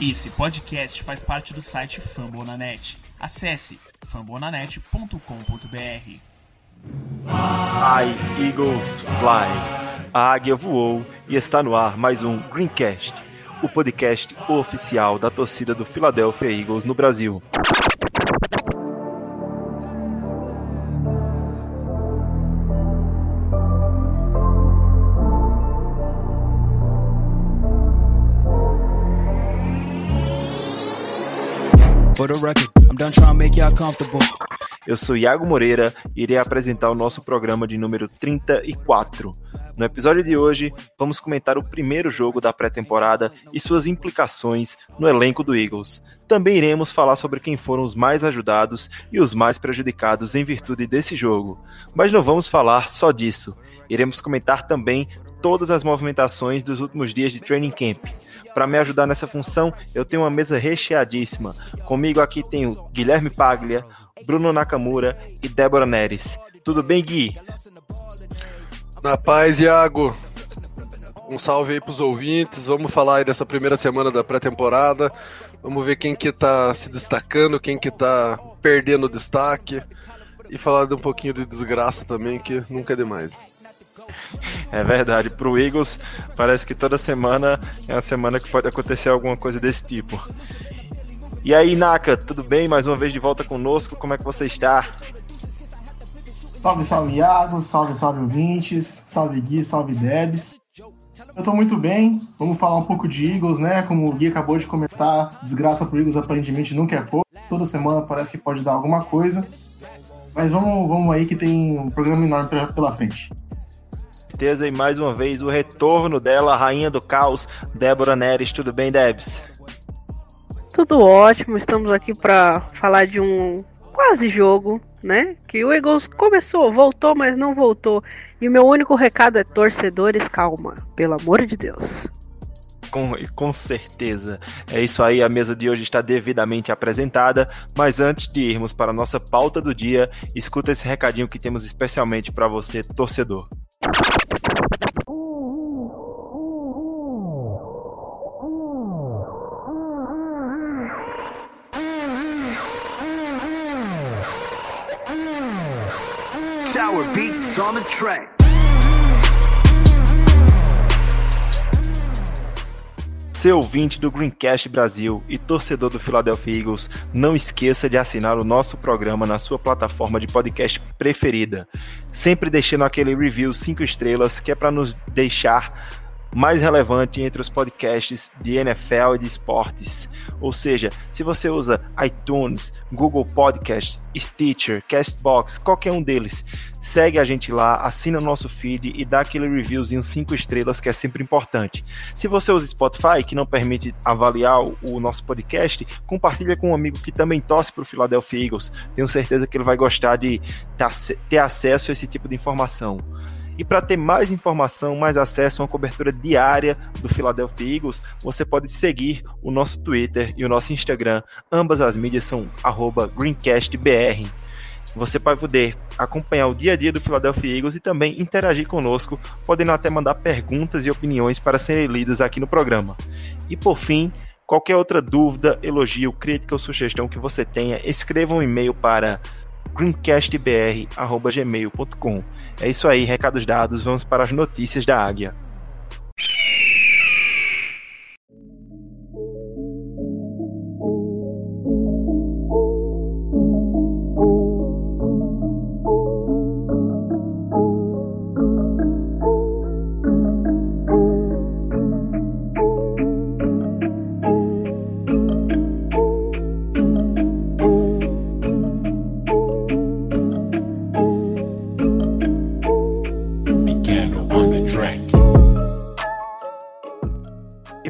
Esse podcast faz parte do site Fambonanet. Acesse fambonanet.com.br. Ai, Eagles Fly. A águia voou e está no ar mais um Greencast, o podcast oficial da torcida do Philadelphia Eagles no Brasil. Eu sou Iago Moreira e irei apresentar o nosso programa de número 34. No episódio de hoje, vamos comentar o primeiro jogo da pré-temporada e suas implicações no elenco do Eagles. Também iremos falar sobre quem foram os mais ajudados e os mais prejudicados em virtude desse jogo. Mas não vamos falar só disso. Iremos comentar também todas as movimentações dos últimos dias de training camp. Para me ajudar nessa função, eu tenho uma mesa recheadíssima. Comigo aqui tenho Guilherme Paglia, Bruno Nakamura e Débora Neres. Tudo bem, Gui? Na paz, Iago. Um salve aí pros ouvintes. Vamos falar aí dessa primeira semana da pré-temporada. Vamos ver quem que tá se destacando, quem que tá perdendo destaque. E falar de um pouquinho de desgraça também, que nunca é demais. É verdade, pro Eagles parece que toda semana é uma semana que pode acontecer alguma coisa desse tipo. E aí, Naka, tudo bem? Mais uma vez de volta conosco, como é que você está? Salve, salve Iago, salve, salve ouvintes, salve Gui, salve Debs. Eu tô muito bem, vamos falar um pouco de Eagles, né? Como o Gui acabou de comentar, desgraça pro Eagles aparentemente nunca é pouco. Toda semana parece que pode dar alguma coisa. Mas vamos, vamos aí que tem um programa enorme pela frente certeza, e mais uma vez o retorno dela, rainha do caos, Débora Neres. Tudo bem, Debs? Tudo ótimo, estamos aqui para falar de um quase jogo, né? Que o Eagles começou, voltou, mas não voltou. E o meu único recado é: torcedores, calma, pelo amor de Deus. Com, com certeza. É isso aí, a mesa de hoje está devidamente apresentada. Mas antes de irmos para a nossa pauta do dia, escuta esse recadinho que temos especialmente para você, torcedor. On the track. Seu ouvinte do Greencast Brasil e torcedor do Philadelphia Eagles, não esqueça de assinar o nosso programa na sua plataforma de podcast preferida. Sempre deixando aquele review 5 estrelas que é para nos deixar mais relevante entre os podcasts de NFL e de esportes. Ou seja, se você usa iTunes, Google Podcast, Stitcher, Castbox, qualquer um deles, segue a gente lá, assina o nosso feed e dá aquele reviewzinho 5 estrelas que é sempre importante. Se você usa Spotify, que não permite avaliar o, nosso podcast, compartilha com um amigo que também torce para o Philadelphia Eagles. Tenho certeza que ele vai gostar de ter acesso a esse tipo de informação. E para ter mais informação, mais acesso a uma cobertura diária do Philadelphia Eagles, você pode seguir o nosso Twitter e o nosso Instagram. Ambas as mídias são GreencastBR. Você vai poder acompanhar o dia a dia do Philadelphia Eagles e também interagir conosco, podendo até mandar perguntas e opiniões para serem lidas aqui no programa. E por fim, qualquer outra dúvida, elogio, crítica ou sugestão que você tenha, escreva um e-mail para greencastbr.gmail.com. É isso aí, recados dados, vamos para as notícias da Águia.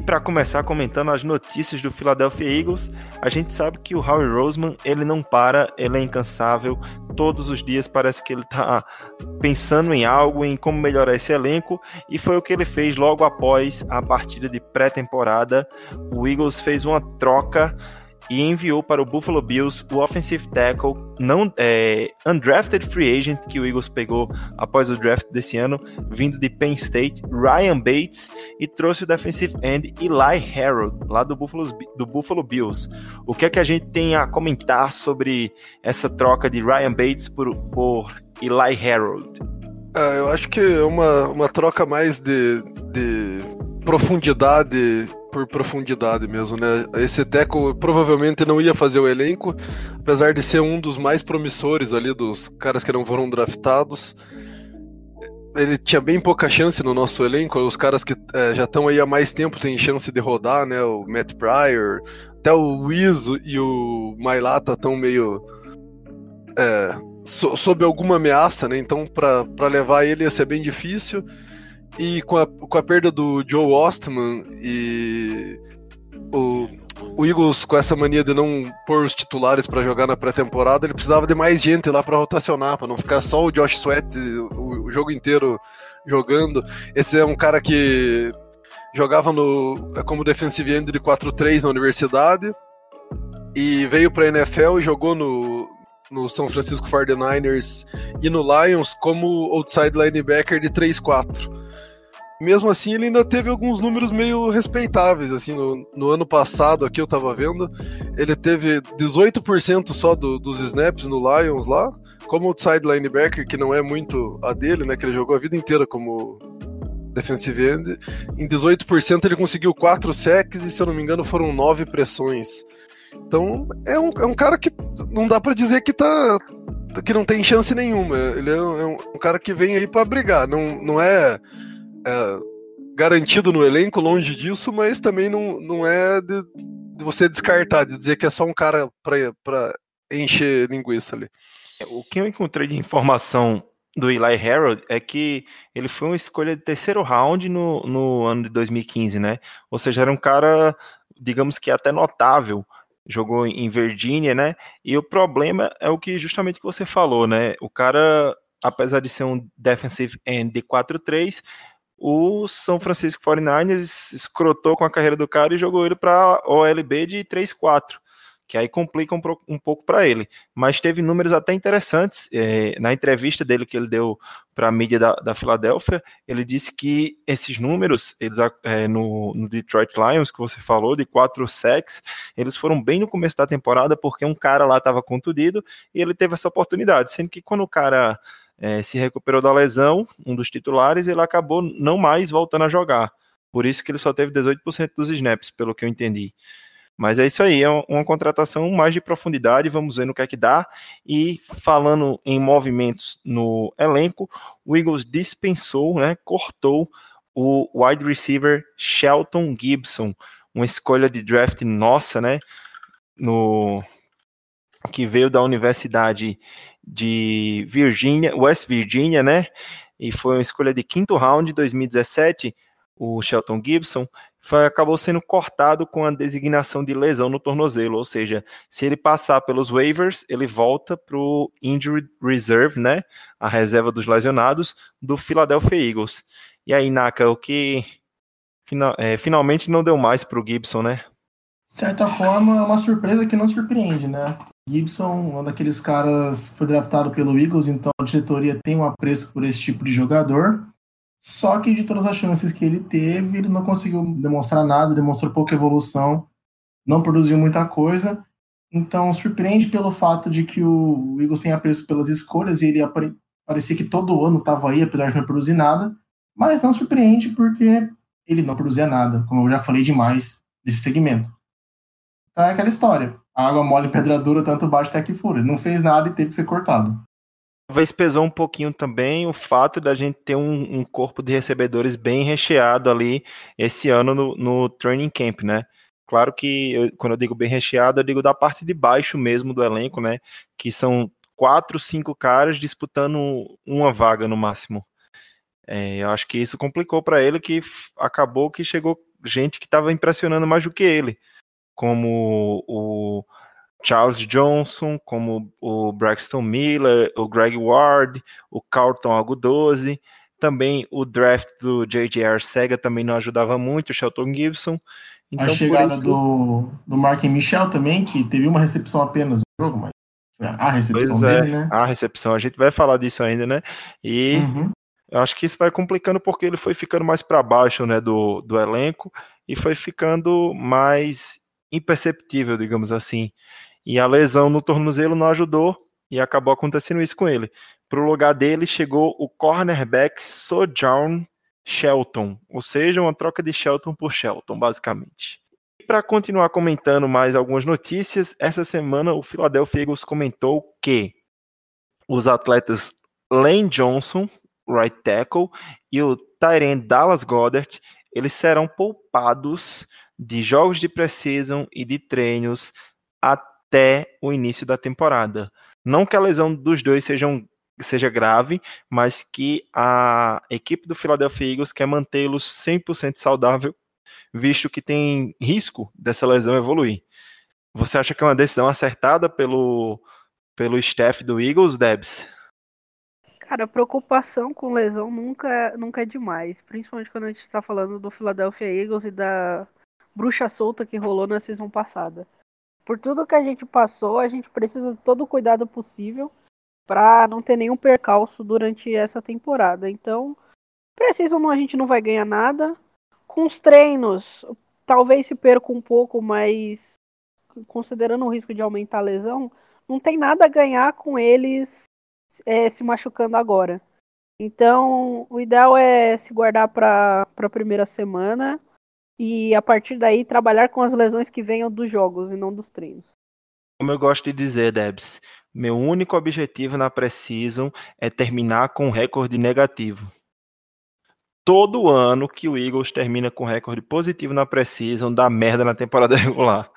Para começar comentando as notícias do Philadelphia Eagles, a gente sabe que o Howie Roseman, ele não para, ele é incansável, todos os dias parece que ele está pensando em algo, em como melhorar esse elenco, e foi o que ele fez logo após a partida de pré-temporada. O Eagles fez uma troca e enviou para o Buffalo Bills o offensive tackle não é, undrafted free agent que o Eagles pegou após o draft desse ano, vindo de Penn State, Ryan Bates, e trouxe o defensive end Eli Harold, lá do Buffalo, do Buffalo Bills. O que é que a gente tem a comentar sobre essa troca de Ryan Bates por, por Eli Harold? É, eu acho que é uma, uma troca mais de, de profundidade por profundidade mesmo, né? Esse Teco provavelmente não ia fazer o elenco, apesar de ser um dos mais promissores ali dos caras que não foram draftados. Ele tinha bem pouca chance no nosso elenco. Os caras que é, já estão aí há mais tempo têm chance de rodar, né? O Matt Pryor, até o Wiz e o Mailata estão meio é, so, sob alguma ameaça, né? Então, para levar ele ia ser bem difícil. E com a, com a perda do Joe Ostman e o, o Eagles com essa mania de não pôr os titulares para jogar na pré-temporada, ele precisava de mais gente lá para rotacionar, para não ficar só o Josh Sweat o, o, jogo inteiro jogando. Esse é um cara que jogava no como defensive end de 4-3 na universidade e veio para a NFL e jogou no, no São Francisco 49ers e no Lions como outside linebacker de 3-4 mesmo assim ele ainda teve alguns números meio respeitáveis, assim, no, no ano passado aqui eu tava vendo, ele teve 18% só do, dos snaps no Lions lá, como outside linebacker, que não é muito a dele, né, que ele jogou a vida inteira como defensive end, em 18% ele conseguiu 4 sacks e se eu não me engano foram 9 pressões. Então é um, é um cara que não dá para dizer que tá que não tem chance nenhuma. Ele é um, é um cara que vem aí para brigar, não, não é é, garantido no elenco, longe disso, mas também não, não é de, de você descartar, de dizer que é só um cara para encher linguiça ali. O que eu encontrei de informação do Eli Harold é que ele foi uma escolha de terceiro round no, no ano de 2015, né? Ou seja, era um cara, digamos que até notável, jogou em Virgínia, né? E o problema é o que justamente que você falou, né? O cara, apesar de ser um defensive end de 4-3, o São Francisco 49ers escrotou com a carreira do cara e jogou ele para OLB de 3-4, que aí complica um, um pouco para ele. Mas teve números até interessantes. É, na entrevista dele que ele deu para a mídia da, da Filadélfia, ele disse que esses números, eles, é, no, no, Detroit Lions, que você falou, de 4 sacks, eles foram bem no começo da temporada, porque um cara lá estava contundido e ele teve essa oportunidade. Sendo que quando o cara é, se recuperou da lesão, um dos titulares, ele acabou não mais voltando a jogar. Por isso que ele só teve 18% dos snaps, pelo que eu entendi. Mas é isso aí, é uma contratação mais de profundidade, vamos ver no que é que dá. E falando em movimentos no elenco, o Eagles dispensou, né, cortou o wide receiver Shelton Gibson, uma escolha de draft nossa, né, no que veio da Universidade de Virgínia, West Virginia, né? E foi uma escolha de quinto round de 2017, o Shelton Gibson, foi, acabou sendo cortado com a designação de lesão no tornozelo, ou seja, se ele passar pelos waivers, ele volta para o injury reserve, né? A reserva dos lesionados do Philadelphia Eagles. E aí, Naka, o que final, é, finalmente não deu mais para o Gibson, né? De certa forma, é uma surpresa que não surpreende, né? Gibson, um daqueles caras foi draftado pelo Eagles, então a diretoria tem um apreço por esse tipo de jogador. Só que de todas as chances que ele teve, ele não conseguiu demonstrar nada, demonstrou pouca evolução, não produziu muita coisa. Então surpreende pelo fato de que o Eagles tem apreço pelas escolhas e ele parecia que todo ano estava aí, apesar de não produzir nada. Mas não surpreende porque ele não produzia nada, como eu já falei demais desse segmento. Então é aquela história água mole pedra dura, tanto bate até que fura. Não fez nada e teve que ser cortado. Talvez pesou um pouquinho também o fato da gente ter um, um corpo de recebedores bem recheado ali esse ano no, no training camp, né? Claro que eu, quando eu digo bem recheado, eu digo da parte de baixo mesmo do elenco, né? Que são quatro, cinco caras disputando uma vaga no máximo. É, eu acho que isso complicou para ele, que acabou que chegou gente que estava impressionando mais do que ele como o Charles Johnson, como o Braxton Miller, o Greg Ward, o Carlton Agudosi, também o draft do J.J. Arcega também não ajudava muito, o Shelton Gibson. Então, a chegada isso... do, do Mark Michel também, que teve uma recepção apenas no jogo, mas a recepção pois é, dele, né? A recepção, a gente vai falar disso ainda, né? E uhum. eu acho que isso vai complicando porque ele foi ficando mais para baixo, né, do, do elenco e foi ficando mais imperceptível, digamos assim. E a lesão no tornozelo não ajudou e acabou acontecendo isso com ele. Para o lugar dele chegou o cornerback Sojourn Shelton, ou seja, uma troca de Shelton por Shelton, basicamente. E para continuar comentando mais algumas notícias, essa semana o Philadelphia Eagles comentou que os atletas Lane Johnson, right tackle, e o Tyrant Dallas Goddard, eles serão poupados de jogos de preseason e de treinos até o início da temporada. Não que a lesão dos dois sejam seja grave, mas que a equipe do Philadelphia Eagles quer mantê-los 100% saudável, visto que tem risco dessa lesão evoluir. Você acha que é uma decisão acertada pelo, pelo staff do Eagles, Debs? Cara, preocupação com lesão nunca, nunca é demais, principalmente quando a gente está falando do Philadelphia Eagles e da bruxa solta que rolou na season passada. Por tudo que a gente passou, a gente precisa de todo o cuidado possível para não ter nenhum percalço durante essa temporada. Então, precisam a gente não vai ganhar nada. Com os treinos, talvez se perca um pouco, mas considerando o risco de aumentar a lesão, não tem nada a ganhar com eles é, se machucando agora. Então, o ideal é se guardar para a primeira semana e a partir daí trabalhar com as lesões que venham dos jogos e não dos treinos. Como eu gosto de dizer, Debs, meu único objetivo na Precision é terminar com um recorde negativo. Todo ano que o Eagles termina com recorde positivo na Precision, dá merda na temporada regular.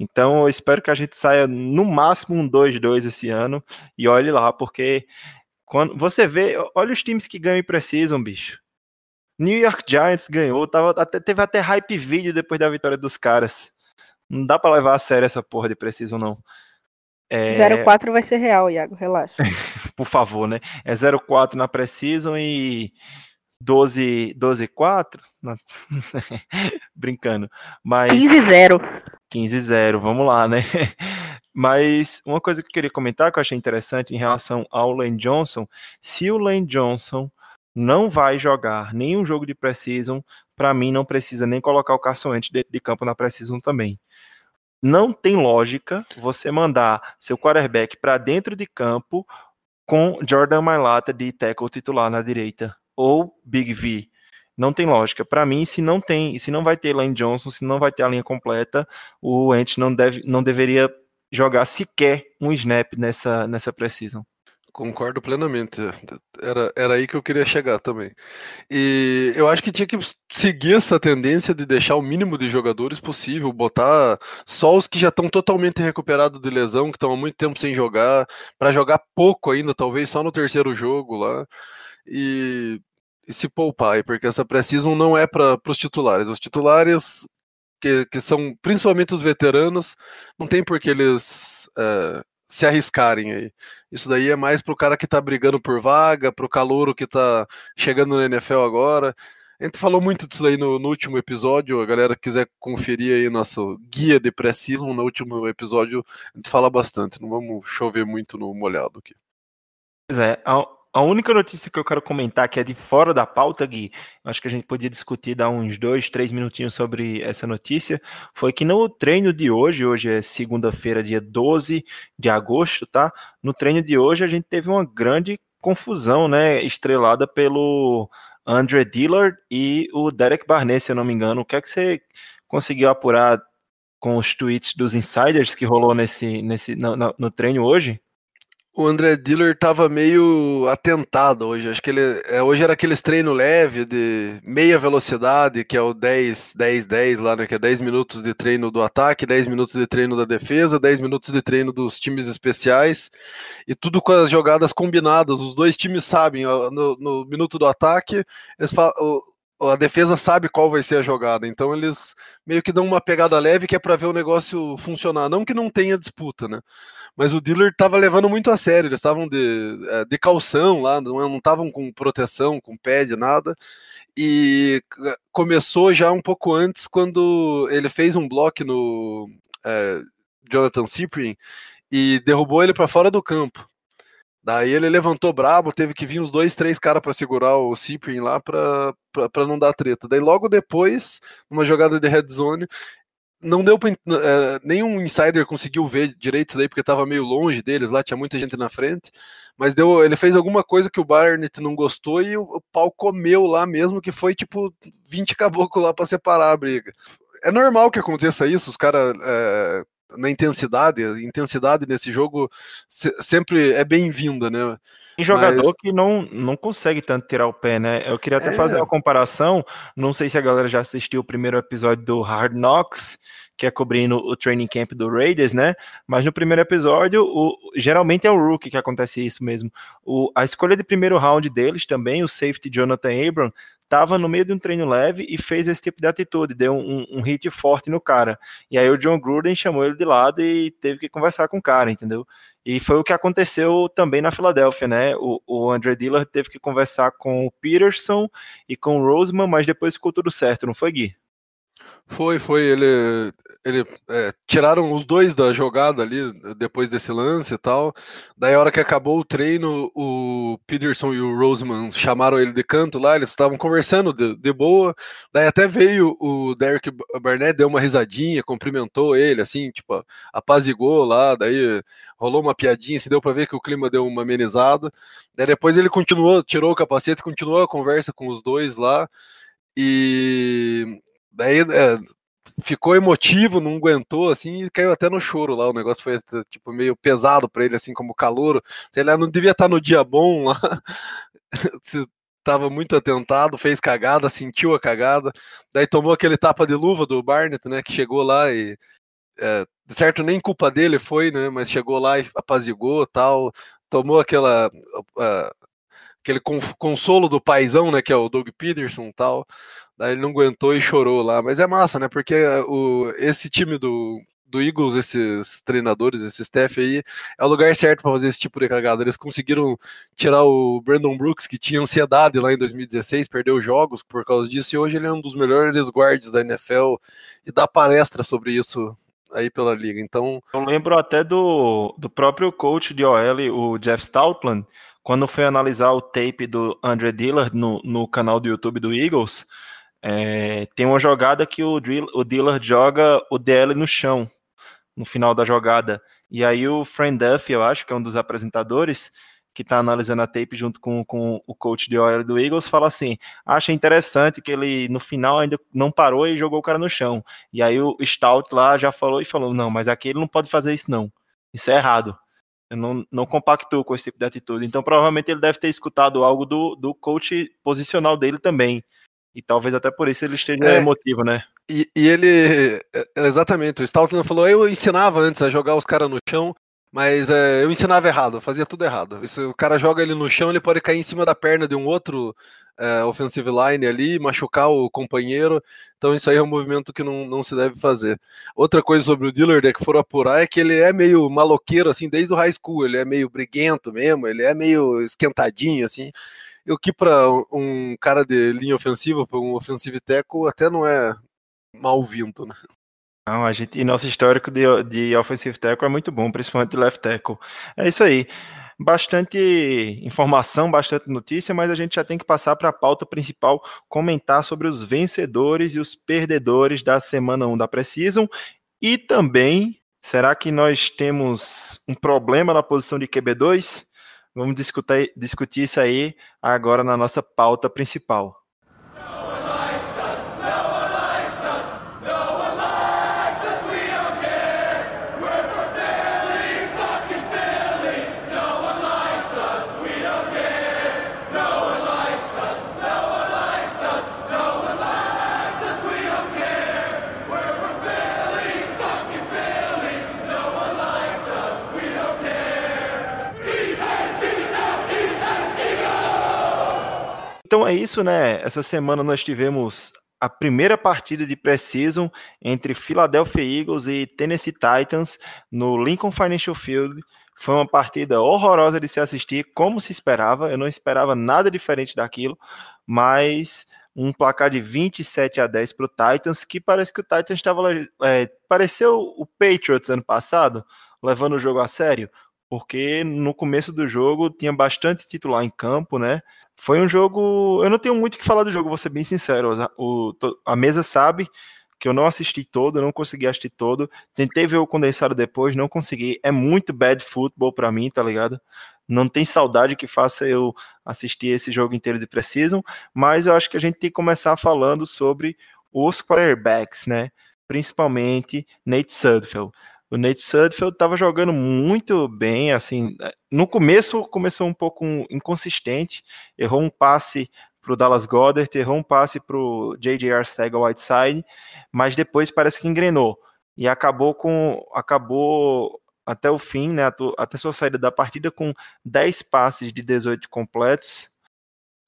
Então eu espero que a gente saia no máximo um 2-2 esse ano. E olhe lá, porque quando você vê, olha os times que ganham e precisam, bicho. New York Giants ganhou, tava, até, teve até hype vídeo depois da vitória dos caras. Não dá para levar a sério essa porra de preciso, não. É... 04 vai ser real, Iago, relaxa. Por favor, né? É 04 na Precision e 12, 12 4? Não. Brincando. Mas 15 0. 15 0, vamos lá, né? Mas uma coisa que eu queria comentar que eu achei interessante em relação ao Lane Johnson, se o Lane Johnson não vai jogar nenhum jogo de Precision, para mim não precisa nem colocar o Carson Wentz dentro de campo na Precision também não tem lógica você mandar seu quarterback para dentro de campo com Jordan Mailata de tackle titular na direita ou Big V. Não tem lógica. Para mim, se não tem, se não vai ter Lane Johnson, se não vai ter a linha completa, o Ent não deve, não deveria jogar sequer um snap nessa nessa precisão. Concordo plenamente. Era, era aí que eu queria chegar também. E eu acho que tinha que seguir essa tendência de deixar o mínimo de jogadores possível, botar só os que já estão totalmente recuperados de lesão, que estão há muito tempo sem jogar, para jogar pouco ainda, talvez só no terceiro jogo lá. E, e se poupar, porque essa precisam não é para os titulares. Os titulares, que, que são principalmente os veteranos, não tem por que eles. É, se arriscarem aí. Isso daí é mais pro cara que tá brigando por vaga, pro calouro que tá chegando no NFL agora. A gente falou muito disso aí no, no, último episódio. A galera quiser conferir aí nosso guia de precismo, no último episódio a gente fala bastante. Não vamos chover muito no molhado aqui. Pois é, a única notícia que eu quero comentar, que é de fora da pauta, Gui, acho que a gente podia discutir, dar uns dois, três minutinhos sobre essa notícia, foi que no treino de hoje, hoje é segunda-feira, dia 12 de agosto, tá? No treino de hoje a gente teve uma grande confusão, né? Estrelada pelo Andre Dillard e o Derek Barnett, se eu não me engano. O que é que você conseguiu apurar com os tweets dos insiders que rolou nesse, nesse no, no, no treino hoje? O André Diller tava meio atentado hoje. Acho que ele é, hoje era aqueles treino leve de meia velocidade, que é o 10, 10, 10 lá, né? Que é 10 minutos de treino do ataque, 10 minutos de treino da defesa, 10 minutos de treino dos times especiais e tudo com as jogadas combinadas. Os dois times sabem, no, no minuto do ataque, eles falam, a defesa sabe qual vai ser a jogada, então eles meio que dão uma pegada leve que é para ver o negócio funcionar. Não que não tenha disputa, né? mas o dealer estava levando muito a sério, eles estavam de, é, de calção lá, não estavam com proteção, com pad, nada. e começou já um pouco antes, quando ele fez um bloco no é, Jonathan Cyprien e derrubou ele para fora do campo. Daí ele levantou brabo, teve que vir uns dois, três caras para segurar o Cyprien lá para não dar treta. Daí logo depois, numa jogada de red zone, não deu pra, é, nenhum insider conseguiu ver direito isso daí porque tava meio longe deles lá, tinha muita gente na frente. Mas deu, ele fez alguma coisa que o Barnett não gostou e o, o pau comeu lá mesmo, que foi tipo 20 caboclos lá para separar a briga. É normal que aconteça isso, os caras é, na intensidade, a intensidade nesse jogo sempre é bem-vinda, né? Tem jogador Mas... que não, não consegue tanto tirar o pé, né? Eu queria até é... fazer uma comparação. Não sei se a galera já assistiu o primeiro episódio do Hard Knocks, que é cobrindo o training camp do Raiders, né? Mas no primeiro episódio, o, geralmente é o rookie que acontece isso mesmo. O, a escolha de primeiro round deles também, o safety Jonathan Abram, estava no meio de um treino leve e fez esse tipo de atitude, deu um, um, hit forte no cara. E aí o John Gruden chamou ele de lado e teve que conversar com o cara, entendeu? E foi o que aconteceu também na Filadélfia, né? O, o André Dillard teve que conversar com o Peterson e com o Roseman, mas depois ficou tudo certo, não foi, Gui? Foi, foi. Ele, ele é, tiraram os dois da jogada ali depois desse lance e tal. Daí, a hora que acabou o treino, o Peterson e o Roseman chamaram ele de canto lá. Eles estavam conversando de, de, boa. Daí, até veio o Derek Barnett, deu uma risadinha, cumprimentou ele, assim, tipo, apazigou lá. Daí, rolou uma piadinha, se deu para ver que o clima deu uma amenizada. Daí, depois, ele continuou, tirou o capacete, continuou a conversa com os dois lá. E Daí é, ficou emotivo, não aguentou, assim, e caiu até no choro lá. O negócio foi tipo meio pesado para ele, assim, como calor. Ele não devia estar no dia bom lá. Estava muito atentado, fez cagada, sentiu a cagada. Daí tomou aquele tapa de luva do Barnett, né? Que chegou lá e. É, certo, nem culpa dele foi, né? Mas chegou lá e apazigou tal. Tomou aquela. Uh, aquele consolo do paizão, né, que é o Doug Peterson tal. Daí ele não aguentou e chorou lá. Mas é massa, né? Porque o, esse time do, do Eagles, esses treinadores, esse staff aí, é o lugar certo para fazer esse tipo de cagada. Eles conseguiram tirar o Brandon Brooks, que tinha ansiedade lá em 2016, perdeu jogos por causa disso, e hoje ele é um dos melhores guards da NFL e dá palestra sobre isso aí pela liga. Então. Eu lembro até do, do próprio coach de OL, o Jeff Stoutland, quando foi analisar o tape do Andre Dillard no, no canal do YouTube do Eagles, é, tem uma jogada que o, drill, o Dillard joga o DL no chão, no final da jogada. E aí o Friend Duff, eu acho que é um dos apresentadores, que está analisando a tape junto com, com o coach de OL do Eagles, fala assim: acha interessante que ele no final ainda não parou e jogou o cara no chão. E aí o Stout lá já falou e falou: não, mas aqui ele não pode fazer isso, não. Isso é errado. Eu não, não compactou com esse tipo de atitude. Então, provavelmente ele deve ter escutado algo do, do coach posicional dele também. E talvez até por isso ele esteja é, emotivo, né? E, e ele. É, exatamente, o Stoutland falou: eu ensinava antes a jogar os caras no chão, mas é, eu ensinava errado, eu fazia tudo errado. Se o cara joga ele no chão, ele pode cair em cima da perna de um outro é, offensive line ali, machucar o companheiro. Então isso aí é um movimento que não, não se deve fazer. Outra coisa sobre o Dillard é que foram apurar é que ele é meio maloqueiro, assim, desde o high school. Ele é meio briguento mesmo, ele é meio esquentadinho, assim. O que para um cara de linha ofensiva, para um offensive tackle, até não é mal vindo, né? Não, a gente, e nosso histórico de, de offensive tackle é muito bom, principalmente de left tackle. É isso aí bastante informação, bastante notícia, mas a gente já tem que passar para a pauta principal, comentar sobre os vencedores e os perdedores da semana 1 da Precisam e também, será que nós temos um problema na posição de QB2? Vamos discutir, discutir isso aí agora na nossa pauta principal. Então é isso, né? Essa semana nós tivemos a primeira partida de pré-season entre Philadelphia Eagles e Tennessee Titans no Lincoln Financial Field. Foi uma partida horrorosa de se assistir, como se esperava. Eu não esperava nada diferente daquilo, mas um placar de 27 a 10 para o Titans, que parece que o Titans estava. É, pareceu o Patriots ano passado, levando o jogo a sério, porque no começo do jogo tinha bastante titular em campo, né? Foi um jogo. Eu não tenho muito o que falar do jogo, vou ser bem sincero. O, a mesa sabe que eu não assisti todo, não consegui assistir todo. Tentei ver o condensado depois, não consegui. É muito bad football para mim, tá ligado? Não tem saudade que faça eu assistir esse jogo inteiro de Precision, mas eu acho que a gente tem que começar falando sobre os quarterbacks, né? Principalmente Nate Sudfeld. O Nate Sudfeld estava jogando muito bem, assim, no começo começou um pouco inconsistente, errou um passe para o Dallas Goddard, errou um passe para o J.J. Arcega Whiteside, mas depois parece que engrenou e acabou com acabou até o fim, né, até sua saída da partida com 10 passes de 18 completos,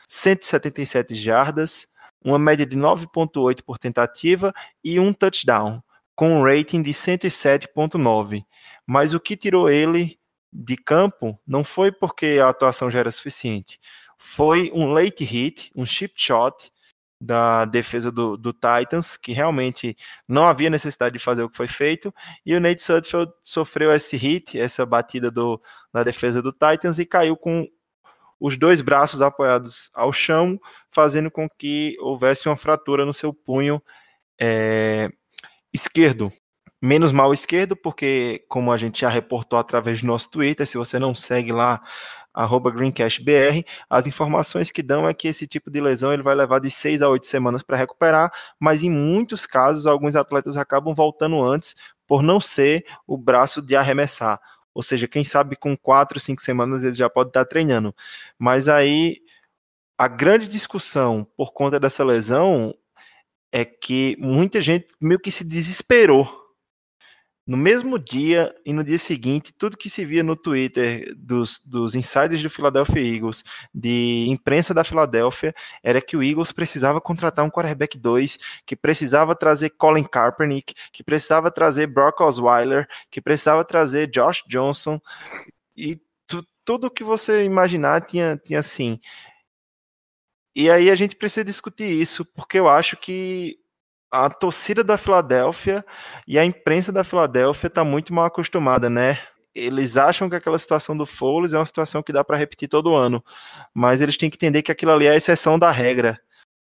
177 jardas, uma média de 9.8 por tentativa e um touchdown, com um rating de 107.9. Mas o que tirou ele de campo não foi porque a atuação já era suficiente, foi um late hit, um chip shot da defesa do, do, Titans, que realmente não havia necessidade de fazer o que foi feito, e o Nate Sudfeld sofreu esse hit, essa batida do, na defesa do Titans, e caiu com os dois braços apoiados ao chão, fazendo com que houvesse uma fratura no seu punho é, esquerdo. Menos mal esquerdo, porque, como a gente já reportou através do nosso Twitter, se você não segue lá, arroba GreencastBR, as informações que dão é que esse tipo de lesão ele vai levar de seis a oito semanas para recuperar, mas em muitos casos alguns atletas acabam voltando antes por não ser o braço de arremessar. Ou seja, quem sabe com quatro, cinco semanas ele já pode estar treinando. Mas aí a grande discussão por conta dessa lesão é que muita gente meio que se desesperou no mesmo dia e no dia seguinte, tudo que se via no Twitter dos, dos insiders do Philadelphia Eagles, de imprensa da Filadélfia, era que o Eagles precisava contratar um quarterback 2, que precisava trazer Colin Kaepernick, que precisava trazer Brock Osweiler, que precisava trazer Josh Johnson, e tu, tudo que você imaginar tinha, tinha assim. E aí a gente precisa discutir isso, porque eu acho que a torcida da Filadélfia e a imprensa da Filadélfia está muito mal acostumada, né? Eles acham que aquela situação do Foles é uma situação que dá para repetir todo ano, mas eles têm que entender que aquilo ali é a exceção da regra.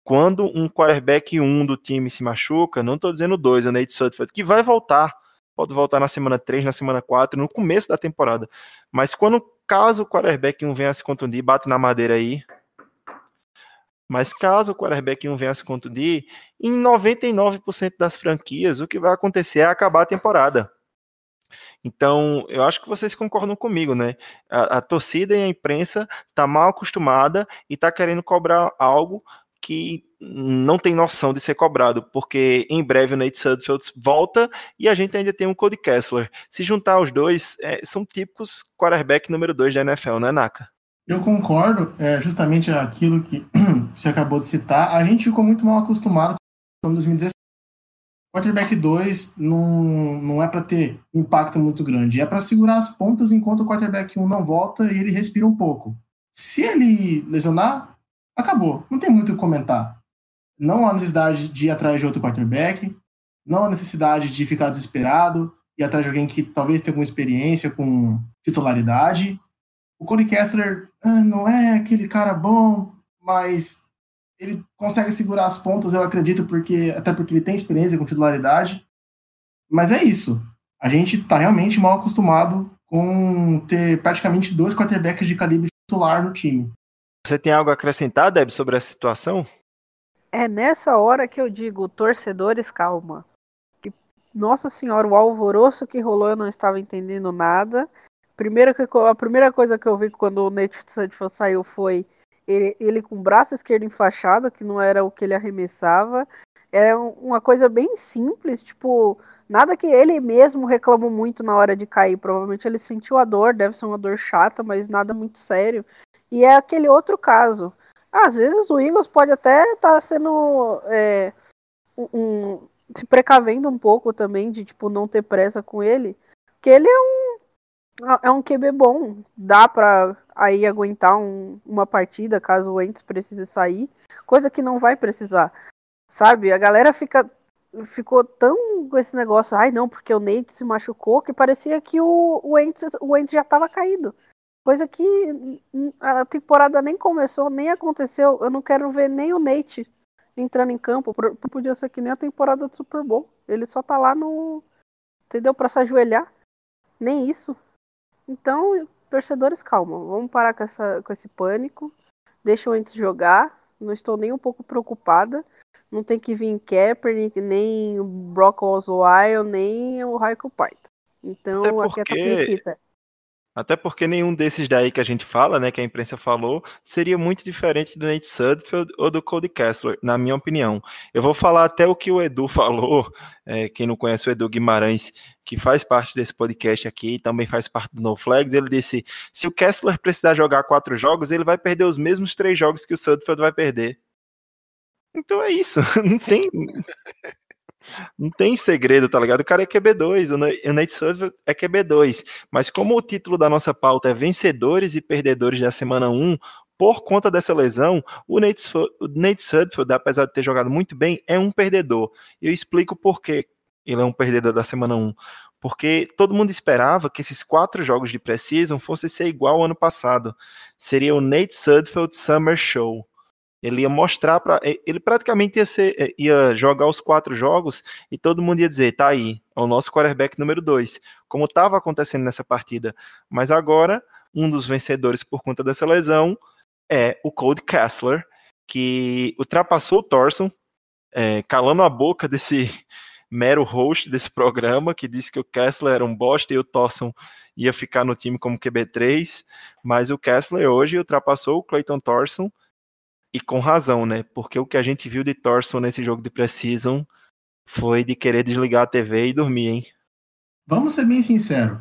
Quando um quarterback 1 um do time se machuca, não estou dizendo dois, o Nate Sutford, que vai voltar, pode voltar na semana 3, na semana 4, no começo da temporada. Mas quando caso o quarterback 1 um venha a se contundir, bate na madeira aí, mas caso o quarterback 1 venha a se contundir, em 99% das franquias, o que vai acontecer é acabar a temporada. Então, eu acho que vocês concordam comigo, né? A, a torcida e a imprensa tá mal acostumada e tá querendo cobrar algo que não tem noção de ser cobrado, porque em breve o Nate Sudfeld volta e a gente ainda tem um Cody Kessler. Se juntar os dois, é, são típicos quarterback número 2 da NFL, né, Naka? Eu concordo, é justamente aquilo que você acabou de citar. A gente ficou muito mal acostumado com 2017. O quarterback 2 não, não é para ter impacto muito grande, é para segurar as pontas enquanto o quarterback 1 não volta e ele respira um pouco. Se ele lesionar, acabou. Não tem muito o que comentar. Não há necessidade de ir atrás de outro quarterback, não há necessidade de ficar desesperado, ir atrás de alguém que talvez tenha alguma experiência com titularidade o Cody Kessler ah, não é aquele cara bom, mas ele consegue segurar as pontas, eu acredito, porque até porque ele tem experiência com titularidade. Mas é isso. A gente está realmente mal acostumado com ter praticamente dois quarterbacks de calibre titular no time. Você tem algo a acrescentar, Deb, sobre essa situação? É nessa hora que eu digo, torcedores, calma. Que, nossa senhora, o alvoroço que rolou, eu não estava entendendo nada. Primeiro que, a primeira coisa que eu vi quando o Nate saiu foi ele, ele, com o braço esquerdo enfaixado, que não era o que ele arremessava. Era uma coisa bem simples, tipo, nada que ele mesmo reclamou muito na hora de cair. Provavelmente ele sentiu a dor, deve ser uma dor chata, mas nada muito sério. E é aquele outro caso. Às vezes o Eagles pode até estar tá sendo é, um, se precavendo um pouco também de tipo não ter pressa com ele, porque ele é um É um QB bom, dá pra aí aguentar um, uma partida caso o Ents precise sair, coisa que não vai precisar, sabe? A galera fica ficou tão com esse negócio, ai não, porque o Nate se machucou, que parecia que o, o, o Ents já estava caído. Coisa que a temporada nem começou, nem aconteceu. Eu não quero ver nem o Nate entrando em campo. Podia ser que nem a temporada do Super Bowl. Ele só tá lá no. Entendeu? Pra se ajoelhar. Nem isso. Então, torcedores, calma. Vamos parar com, essa, com esse pânico. Deixa o antes jogar. Não estou nem um pouco preocupada. Não tem que vir Kaepernick, nem o Brock Osweiler, nem o Raiko Python. Então, Até aqui é a até porque nenhum desses daí que a gente fala, né, que a imprensa falou, seria muito diferente do Nate Sudfeld ou do Cody Kessler, na minha opinião. Eu vou falar até o que o Edu falou, é, quem não conhece o Edu Guimarães, que faz parte desse podcast aqui, também faz parte do No Flags, ele disse, se o Kessler precisar jogar quatro jogos, ele vai perder os mesmos três jogos que o Sudfeld vai perder. Então é isso, não tem... Não tem segredo, tá ligado? O cara é QB2, o Nate Server é QB2. Mas como o título da nossa pauta é vencedores e perdedores da semana 1, por conta dessa lesão, o Nate, Sudfeld, apesar de ter jogado muito bem, é um perdedor. Eu explico por que ele é um perdedor da semana 1. Porque todo mundo esperava que esses quatro jogos de Precision fossem ser igual ao ano passado. Seria o Nate Sudfeld Summer Show. Ele ia mostrar para ele praticamente ia, ser, eh, ia jogar os quatro jogos e todo mundo ia dizer, tá aí, é o nosso quarterback número dois, como estava acontecendo nessa partida. Mas agora, um dos vencedores por conta dessa lesão é o Cold Kessler, que ultrapassou o Thorson, é, calando a boca desse mero host desse programa, que disse que o Kessler era um bosta e o Thorson ia ficar no time como QB3, mas o Kessler hoje ultrapassou o Clayton Thorson, e com razão, né? Porque o que a gente viu de Thorson nesse jogo de Precision foi de querer desligar a TV e dormir, hein? Vamos ser bem sinceros.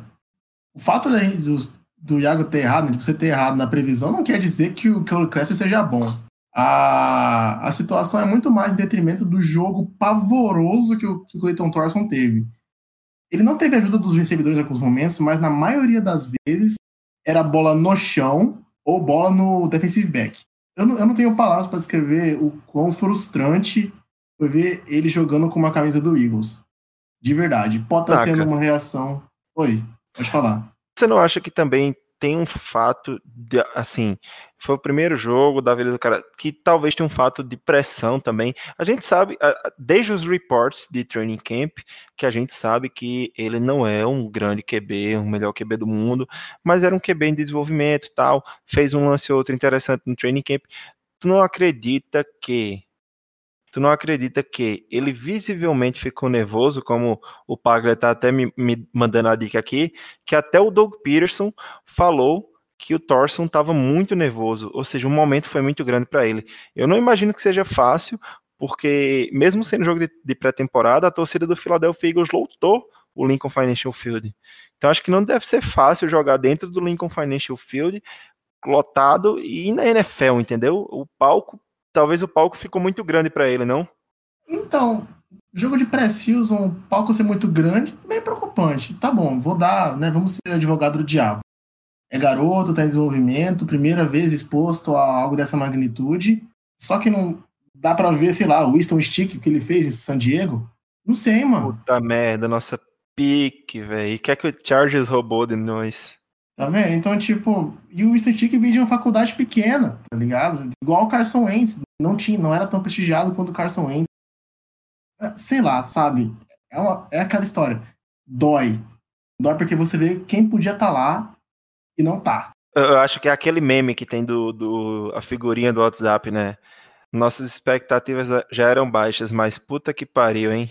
O fato da gente, do, do Iago ter errado, de você ter errado na previsão, não quer dizer que o, que o Crescer seja bom. A, a situação é muito mais em detrimento do jogo pavoroso que o, que o Clayton Thorson teve. Ele não teve ajuda dos vencedores em alguns momentos, mas na maioria das vezes era bola no chão ou bola no defensive back eu não, eu não tenho palavras para descrever o quão frustrante foi ver ele jogando com uma camisa do Eagles. De verdade. Pode estar tá sendo uma reação. Oi, pode falar. Você não acha que também tem um fato de, assim, foi o primeiro jogo da vida do cara, que talvez tenha um fato de pressão também. A gente sabe, desde os reports de training camp, que a gente sabe que ele não é um grande QB, um melhor QB do mundo, mas era um QB em desenvolvimento tal, fez um lance ou outro interessante no training camp. Tu não acredita que tu não acredita que ele visivelmente ficou nervoso, como o Pagler tá até me, me, mandando a dica aqui, que até o Doug Peterson falou que o Thorson estava muito nervoso, ou seja, o momento foi muito grande para ele. Eu não imagino que seja fácil, porque mesmo sendo jogo de, de pré-temporada, a torcida do Philadelphia Eagles lotou o Lincoln Financial Field. Então acho que não deve ser fácil jogar dentro do Lincoln Financial Field lotado e na NFL, entendeu? O palco talvez o palco ficou muito grande para ele, não? Então, jogo de pré-season, palco ser muito grande, bem preocupante. Tá bom, vou dar, né? Vamos ser advogado do diabo. É garoto, tá em desenvolvimento, primeira vez exposto a algo dessa magnitude. Só que não dá para ver, sei lá, o Winston Stick que ele fez em San Diego. Não sei, mano. Puta merda, nossa pique, velho. Quer que o Chargers roubou de nós? Tá vendo? Então, tipo, e o Winston Stick veio de uma faculdade pequena, tá ligado? Igual o Carson Wentz, não tinha, não era tão prestigiado quanto o Carson Wentz. É, sei lá, sabe? É, uma, é aquela história. Dói. Dói porque você vê quem podia estar tá lá e não tá. Eu acho que é aquele meme que tem do, do a figurinha do WhatsApp, né? Nossas expectativas já eram baixas, mas puta que pariu, hein?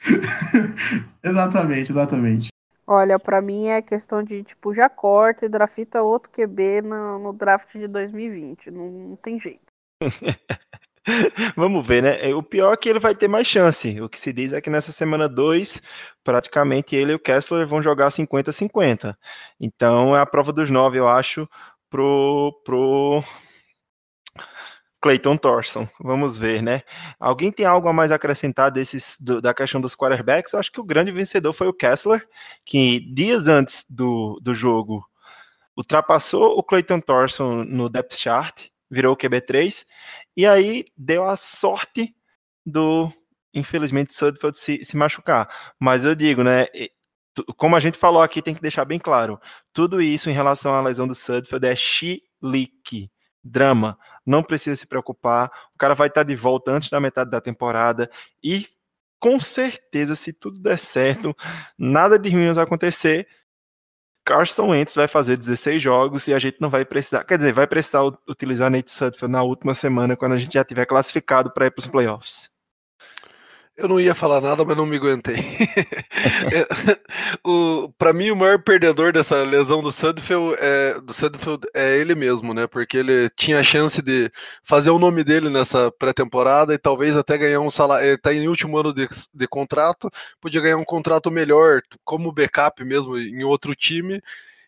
exatamente, exatamente. Olha, para mim é questão de, tipo, já corta e drafta outro QB no, no draft de 2020. Não, não tem jeito. Vamos ver, né? O pior é que ele vai ter mais chance. O que se diz é que nessa semana 2, praticamente ele e o Kessler vão jogar 50-50. Então é a prova dos nove, eu acho, pro, pro, Clayton Thorson. Vamos ver, né? Alguém tem algo a mais acrescentar desses, do, da questão dos quarterbacks? Eu acho que o grande vencedor foi o Kessler, que dias antes do, do jogo ultrapassou o Clayton Thorson no depth chart, virou o QB3, e aí deu a sorte do, infelizmente, Sudfeld se, se machucar. Mas eu digo, né? Como a gente falou aqui, tem que deixar bem claro: tudo isso em relação à lesão do Sudfeld é chilique drama, não precisa se preocupar. O cara vai estar de volta antes da metade da temporada e com certeza, se tudo der certo, nada de ruim acontecer. Carson Wentz vai fazer 16 jogos e a gente não vai precisar, quer dizer, vai precisar utilizar Nate Sudfeld na última semana quando a gente já tiver classificado para ir para os playoffs. Eu não ia falar nada, mas não me aguentei. para mim, o maior perdedor dessa lesão do Sudfeld, é, do Sudfeld é ele mesmo, né? Porque ele tinha a chance de fazer o nome dele nessa pré-temporada e talvez até ganhar um salário. Ele está em último ano de, de contrato, podia ganhar um contrato melhor, como backup mesmo, em outro time.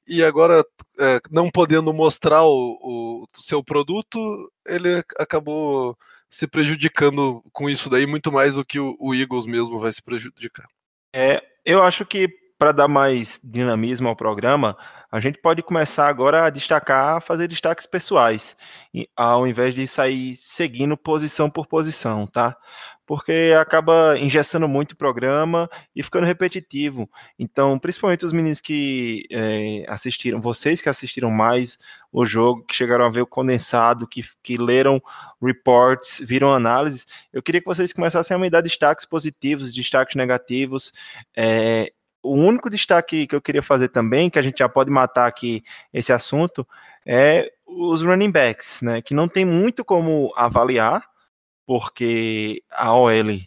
E agora, é, não podendo mostrar o, o seu produto, ele acabou se prejudicando com isso daí muito mais do que o, o Eagles mesmo vai se prejudicar. É, eu acho que para dar mais dinamismo ao programa, a gente pode começar agora a destacar, fazer destaques pessoais, ao invés de sair seguindo posição por posição, tá? Porque acaba engessando muito o programa e ficando repetitivo. Então, principalmente os meninos que é, assistiram, vocês que assistiram mais o jogo, que chegaram a ver o condensado, que, que leram reports, viram análises, eu queria que vocês começassem a me dar destaques positivos, destaques negativos. É, o único destaque que eu queria fazer também, que a gente já pode matar aqui esse assunto, é os running backs, né? Que não tem muito como avaliar, porque a OL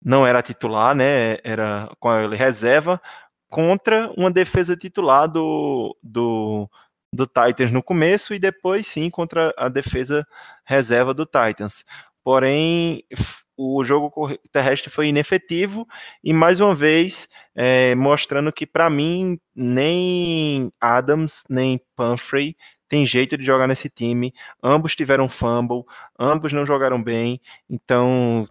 não era titular, né? Era com a OL reserva contra uma defesa titular do, do, do Titans no começo e depois sim contra a defesa reserva do Titans. Porém, o jogo terrestre foi inefetivo e mais uma vez é, mostrando que para mim nem Adams nem Pumphrey tem jeito de jogar nesse time. Ambos tiveram fumble, ambos não jogaram bem, então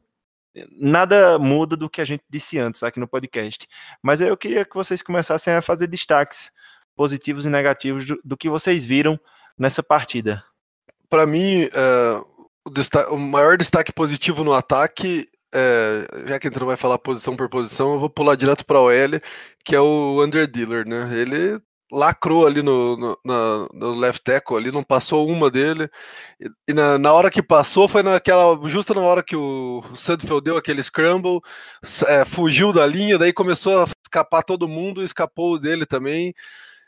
nada muda do que a gente disse antes aqui no podcast. Mas eu queria que vocês começassem a fazer destaques positivos e negativos do, do que vocês viram nessa partida. Para mim, é, o, o, maior destaque positivo no ataque, é, já que a gente não vai falar posição por posição, eu vou pular direto para o OL, que é o Under Dealer, né? Ele lacrou ali no, no, na, no, left tackle, ali não passou uma dele. E, na, na, hora que passou foi naquela justo na hora que o Sudfeld deu aquele scramble, é, fugiu da linha, daí começou a escapar todo mundo, escapou dele também.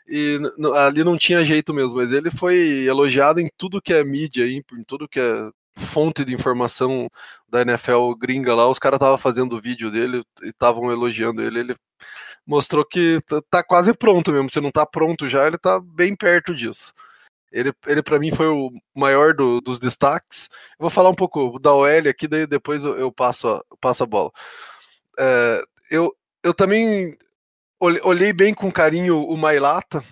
E ali não tinha jeito mesmo, mas ele foi elogiado em tudo que é mídia, em, em tudo que é fonte de informação da NFL gringa lá, os caras estavam fazendo vídeo dele e estavam elogiando ele. Ele mostrou que tá quase pronto mesmo. Se não tá pronto já, ele tá bem perto disso. Ele, ele para mim foi o maior do, dos destaques. Eu vou falar um pouco da OL aqui, daí depois eu, eu passo, a, passo a bola. É, eu, eu também olhei bem com carinho o Mailata,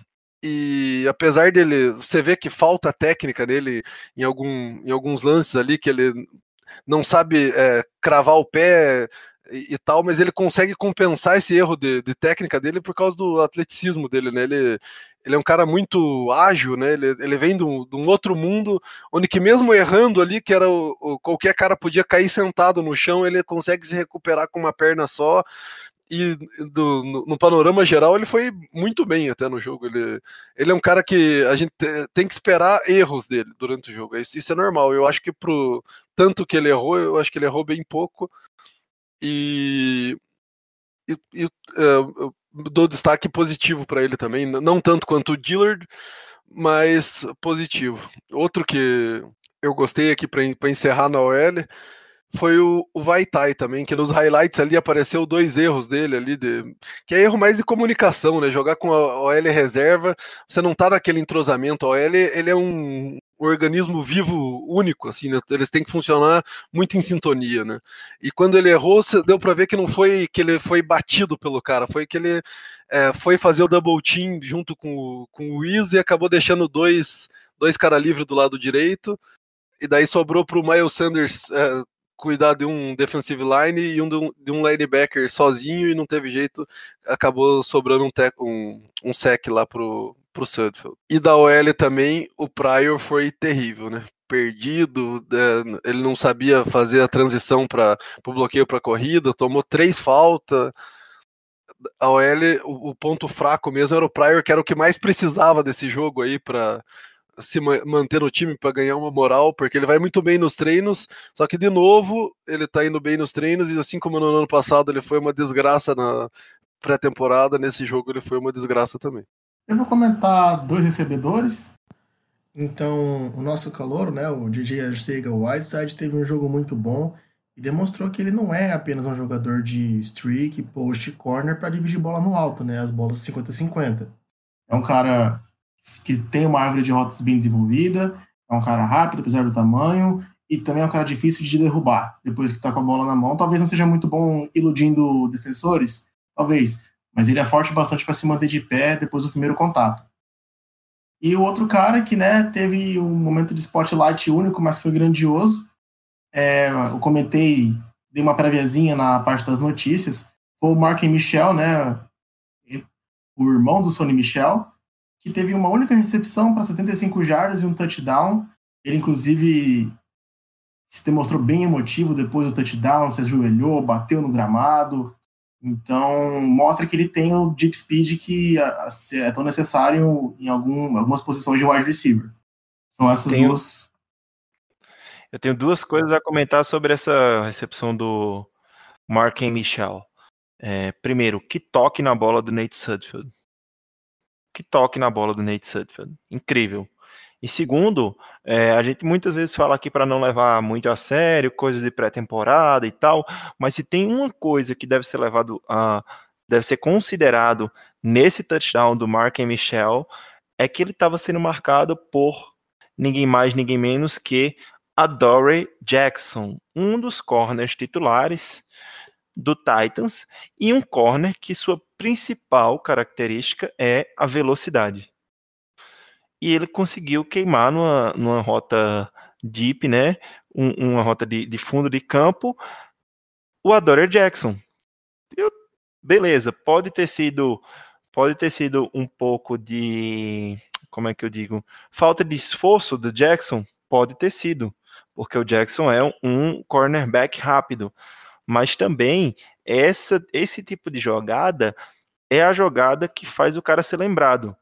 e apesar dele, você vê que falta técnica nele em, algum, em alguns lances ali, que ele não sabe é, cravar o pé, e, e, tal, mas ele consegue compensar esse erro de, de, técnica dele por causa do atleticismo dele, né? Ele, ele é um cara muito ágil, né? Ele, ele vem de um, de um outro mundo, onde que mesmo errando ali, que era o, o, qualquer cara podia cair sentado no chão, ele consegue se recuperar com uma perna só. E do, no, no, panorama geral ele foi muito bem até no jogo. Ele, ele é um cara que a gente tem que esperar erros dele durante o jogo. Isso, isso é normal. Eu acho que pro tanto que ele errou, eu acho que ele errou bem pouco. E, e, e uh, dou destaque positivo para ele também, não tanto quanto o Dillard, mas positivo. Outro que eu gostei aqui para encerrar na OL foi o, o Vaitai também, que nos highlights ali apareceu dois erros dele ali, de, que é erro mais de comunicação, né? Jogar com a OL reserva, você não tá naquele entrosamento. A OL ele é um organismo vivo único, assim, né? eles têm que funcionar muito em sintonia, né? E quando ele errou, deu para ver que não foi que ele foi batido pelo cara, foi que ele é, foi fazer o double team junto com o, com o Wiz e acabou deixando dois, dois cara livre do lado direito e daí sobrou pro Miles Sanders é, cuidar de um defensive line e um de um linebacker sozinho e não teve jeito, acabou sobrando um, um, um sec lá pro, pro Sudfeld. E da OL também, o Pryor foi terrível, né? Perdido, né? ele não sabia fazer a transição para o bloqueio para corrida, tomou três faltas. A OL, o, o ponto fraco mesmo era o Pryor, que era o que mais precisava desse jogo aí para se manter no time para ganhar uma moral, porque ele vai muito bem nos treinos, só que de novo ele tá indo bem nos treinos e assim como no ano passado ele foi uma desgraça na pré-temporada, nesse jogo ele foi uma desgraça também. Eu vou comentar dois recebedores. Então, o nosso calor, né, o DJ Arcega Whiteside, teve um jogo muito bom e demonstrou que ele não é apenas um jogador de streak, post corner para dividir bola no alto, né, as bolas 50-50. É um cara que tem uma árvore de rotas bem desenvolvida, é um cara rápido, apesar do tamanho, e também é um cara difícil de derrubar depois que está com a bola na mão. Talvez não seja muito bom iludindo defensores, talvez, mas ele é forte bastante para se manter de pé depois do primeiro contato. E o outro cara que né, teve um momento de spotlight único, mas foi grandioso, é, eu comentei, dei uma préviazinha na parte das notícias, foi o Mark Michel, né, o irmão do Sonny Michel, que teve uma única recepção para 75 jardas e um touchdown. Ele, inclusive, se demonstrou bem emotivo depois do touchdown, se ajoelhou, bateu no gramado. Então, mostra que ele tem o deep speed que é tão necessário em algum, algumas posições de wide receiver. São essas tenho, duas. Eu tenho duas coisas a comentar sobre essa recepção do Mark Michel. É, primeiro, que toque na bola do Nate Sudfeld que toque na bola do Nate Sudfeld. Incrível. E segundo, é, a gente muitas vezes fala aqui para não levar muito a sério, coisas de pré-temporada e tal, mas se tem uma coisa que deve ser levado a. deve ser considerado nesse touchdown do Mark e Michel, é que ele estava sendo marcado por ninguém mais, ninguém menos que a Dory Jackson, um dos corners titulares do Titans e um corner que sua principal característica é a velocidade. E ele conseguiu queimar numa, numa rota deep, né? Um, uma rota de, de, fundo de campo, o Adore Jackson. Eu, beleza, pode ter sido pode ter sido um pouco de como é que eu digo falta de esforço do Jackson pode ter sido porque o Jackson é um cornerback rápido mas também essa, esse tipo de jogada é a jogada que faz o cara ser lembrado.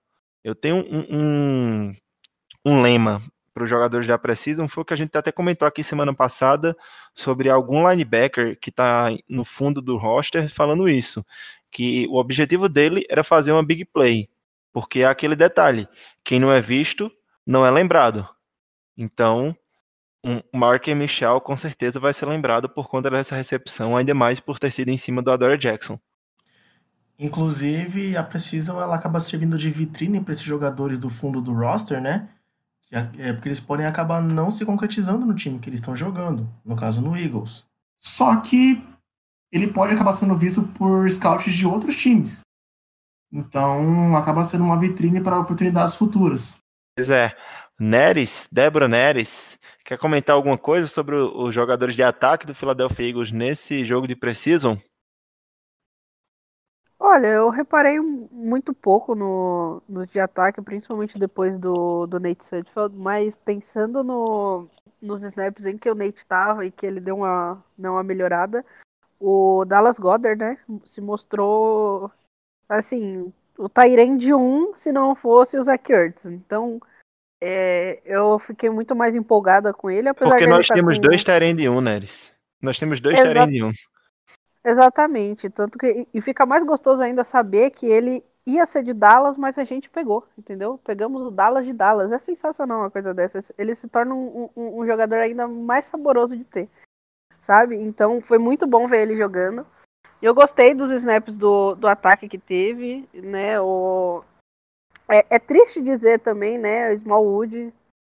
Eu tenho um, um, um lema para os jogadores já precisam, foi o que a gente até comentou aqui semana passada sobre algum linebacker que está no fundo do roster falando isso, que o objetivo dele era fazer uma big play, porque é aquele detalhe, quem não é visto não é lembrado. Então, um Mark Michel com certeza vai ser lembrado por conta dessa recepção, ainda mais por ter sido em cima do Adore Jackson. Inclusive, a Precision ela acaba servindo de vitrine para esses jogadores do fundo do roster, né? É porque eles podem acabar não se concretizando no time que eles estão jogando, no caso no Eagles. Só que ele pode acabar sendo visto por scouts de outros times. Então, acaba sendo uma vitrine para oportunidades futuras. Pois é. Neres, Débora Neres, Quer comentar alguma coisa sobre os jogadores de ataque do Philadelphia Eagles nesse jogo de Precision? Olha, eu reparei muito pouco no, no de ataque, principalmente depois do, do Nate Sudfeld, mas pensando no, nos snaps em que o Nate estava e que ele deu uma, deu uma melhorada, o Dallas Goddard, né, se mostrou, assim, o Tyrande 1 se não fosse o Zach Ertz. Então, é, eu fiquei muito mais empolgada com ele, apesar Porque nós tá temos com... dois Tyrande 1, Neres. Nós temos dois Exa... Tyrande 1. Exatamente, tanto que e fica mais gostoso ainda saber que ele ia ser de Dallas, mas a gente pegou, entendeu? Pegamos o Dallas de Dallas. É sensacional uma coisa dessa. Ele se torna um, um, um jogador ainda mais saboroso de ter, sabe? Então foi muito bom ver ele jogando. Eu gostei dos snaps do, do ataque que teve, né? O, é, é, triste dizer também, né? O Smallwood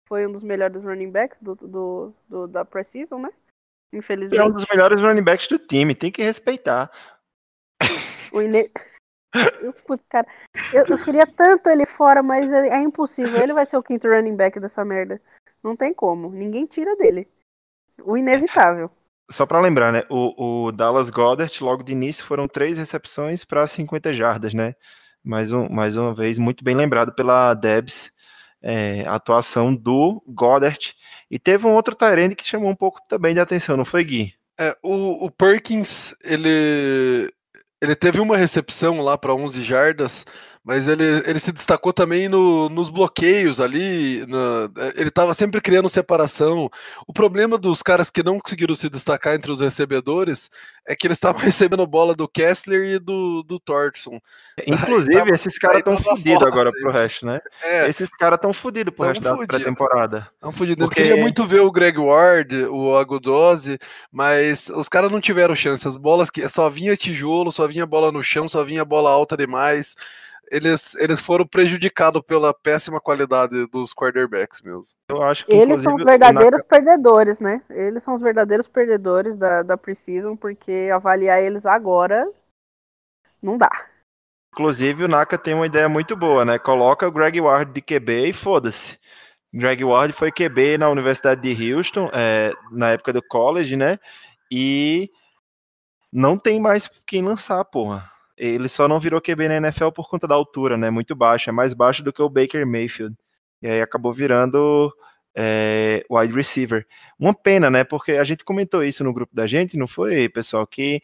foi um dos melhores running backs do, do, do da Precision, né? Infelizmente. É um dos melhores running backs do time, tem que respeitar. O Ine... eu, cara, eu, eu, queria tanto ele fora, mas é, é, impossível. Ele vai ser o quinto running back dessa merda. Não tem como. Ninguém tira dele. O inevitável. Só para lembrar, né? O, o, Dallas Goddard, logo de início, foram três recepções para 50 jardas, né? Mais, um, mais uma vez, muito bem lembrado pela Debs, é, a atuação do Goddard. E teve um outro Tyrande que chamou um pouco também de atenção, não foi, Gui? É, o, o Perkins, ele, ele teve uma recepção lá para 11 jardas, mas ele, ele se destacou também no, nos bloqueios ali, na, ele estava sempre criando separação. O problema dos caras que não conseguiram se destacar entre os recebedores é que eles estavam recebendo bola do Kessler e do, do Thornton. Inclusive, tava, esses caras estão fodidos agora pro resto, né? É, esses caras estão fodidos pro resto fudido. da pré-temporada. Estão fodidos. Porque... Eu queria muito ver o Greg Ward, o Agudose, mas os caras não tiveram chance. As bolas que só vinha tijolo, só vinha bola no chão, só vinha bola alta demais eles, eles foram prejudicados pela péssima qualidade dos quarterbacks mesmo. Eu acho que, eles são os verdadeiros na... perdedores, né? Eles são os verdadeiros perdedores da, da Precision, porque avaliar eles agora não dá. Inclusive, o Naka tem uma ideia muito boa, né? Coloca o Greg Ward de QB e foda-se. Greg Ward foi QB na Universidade de Houston, é, na época do college, né? E não tem mais quem lançar, porra. Ele só não virou QB na NFL por conta da altura, né? Muito baixo, é mais baixo do que o Baker Mayfield. E aí acabou virando é, wide receiver. Uma pena, né? Porque a gente comentou isso no grupo da gente, não foi, pessoal? Que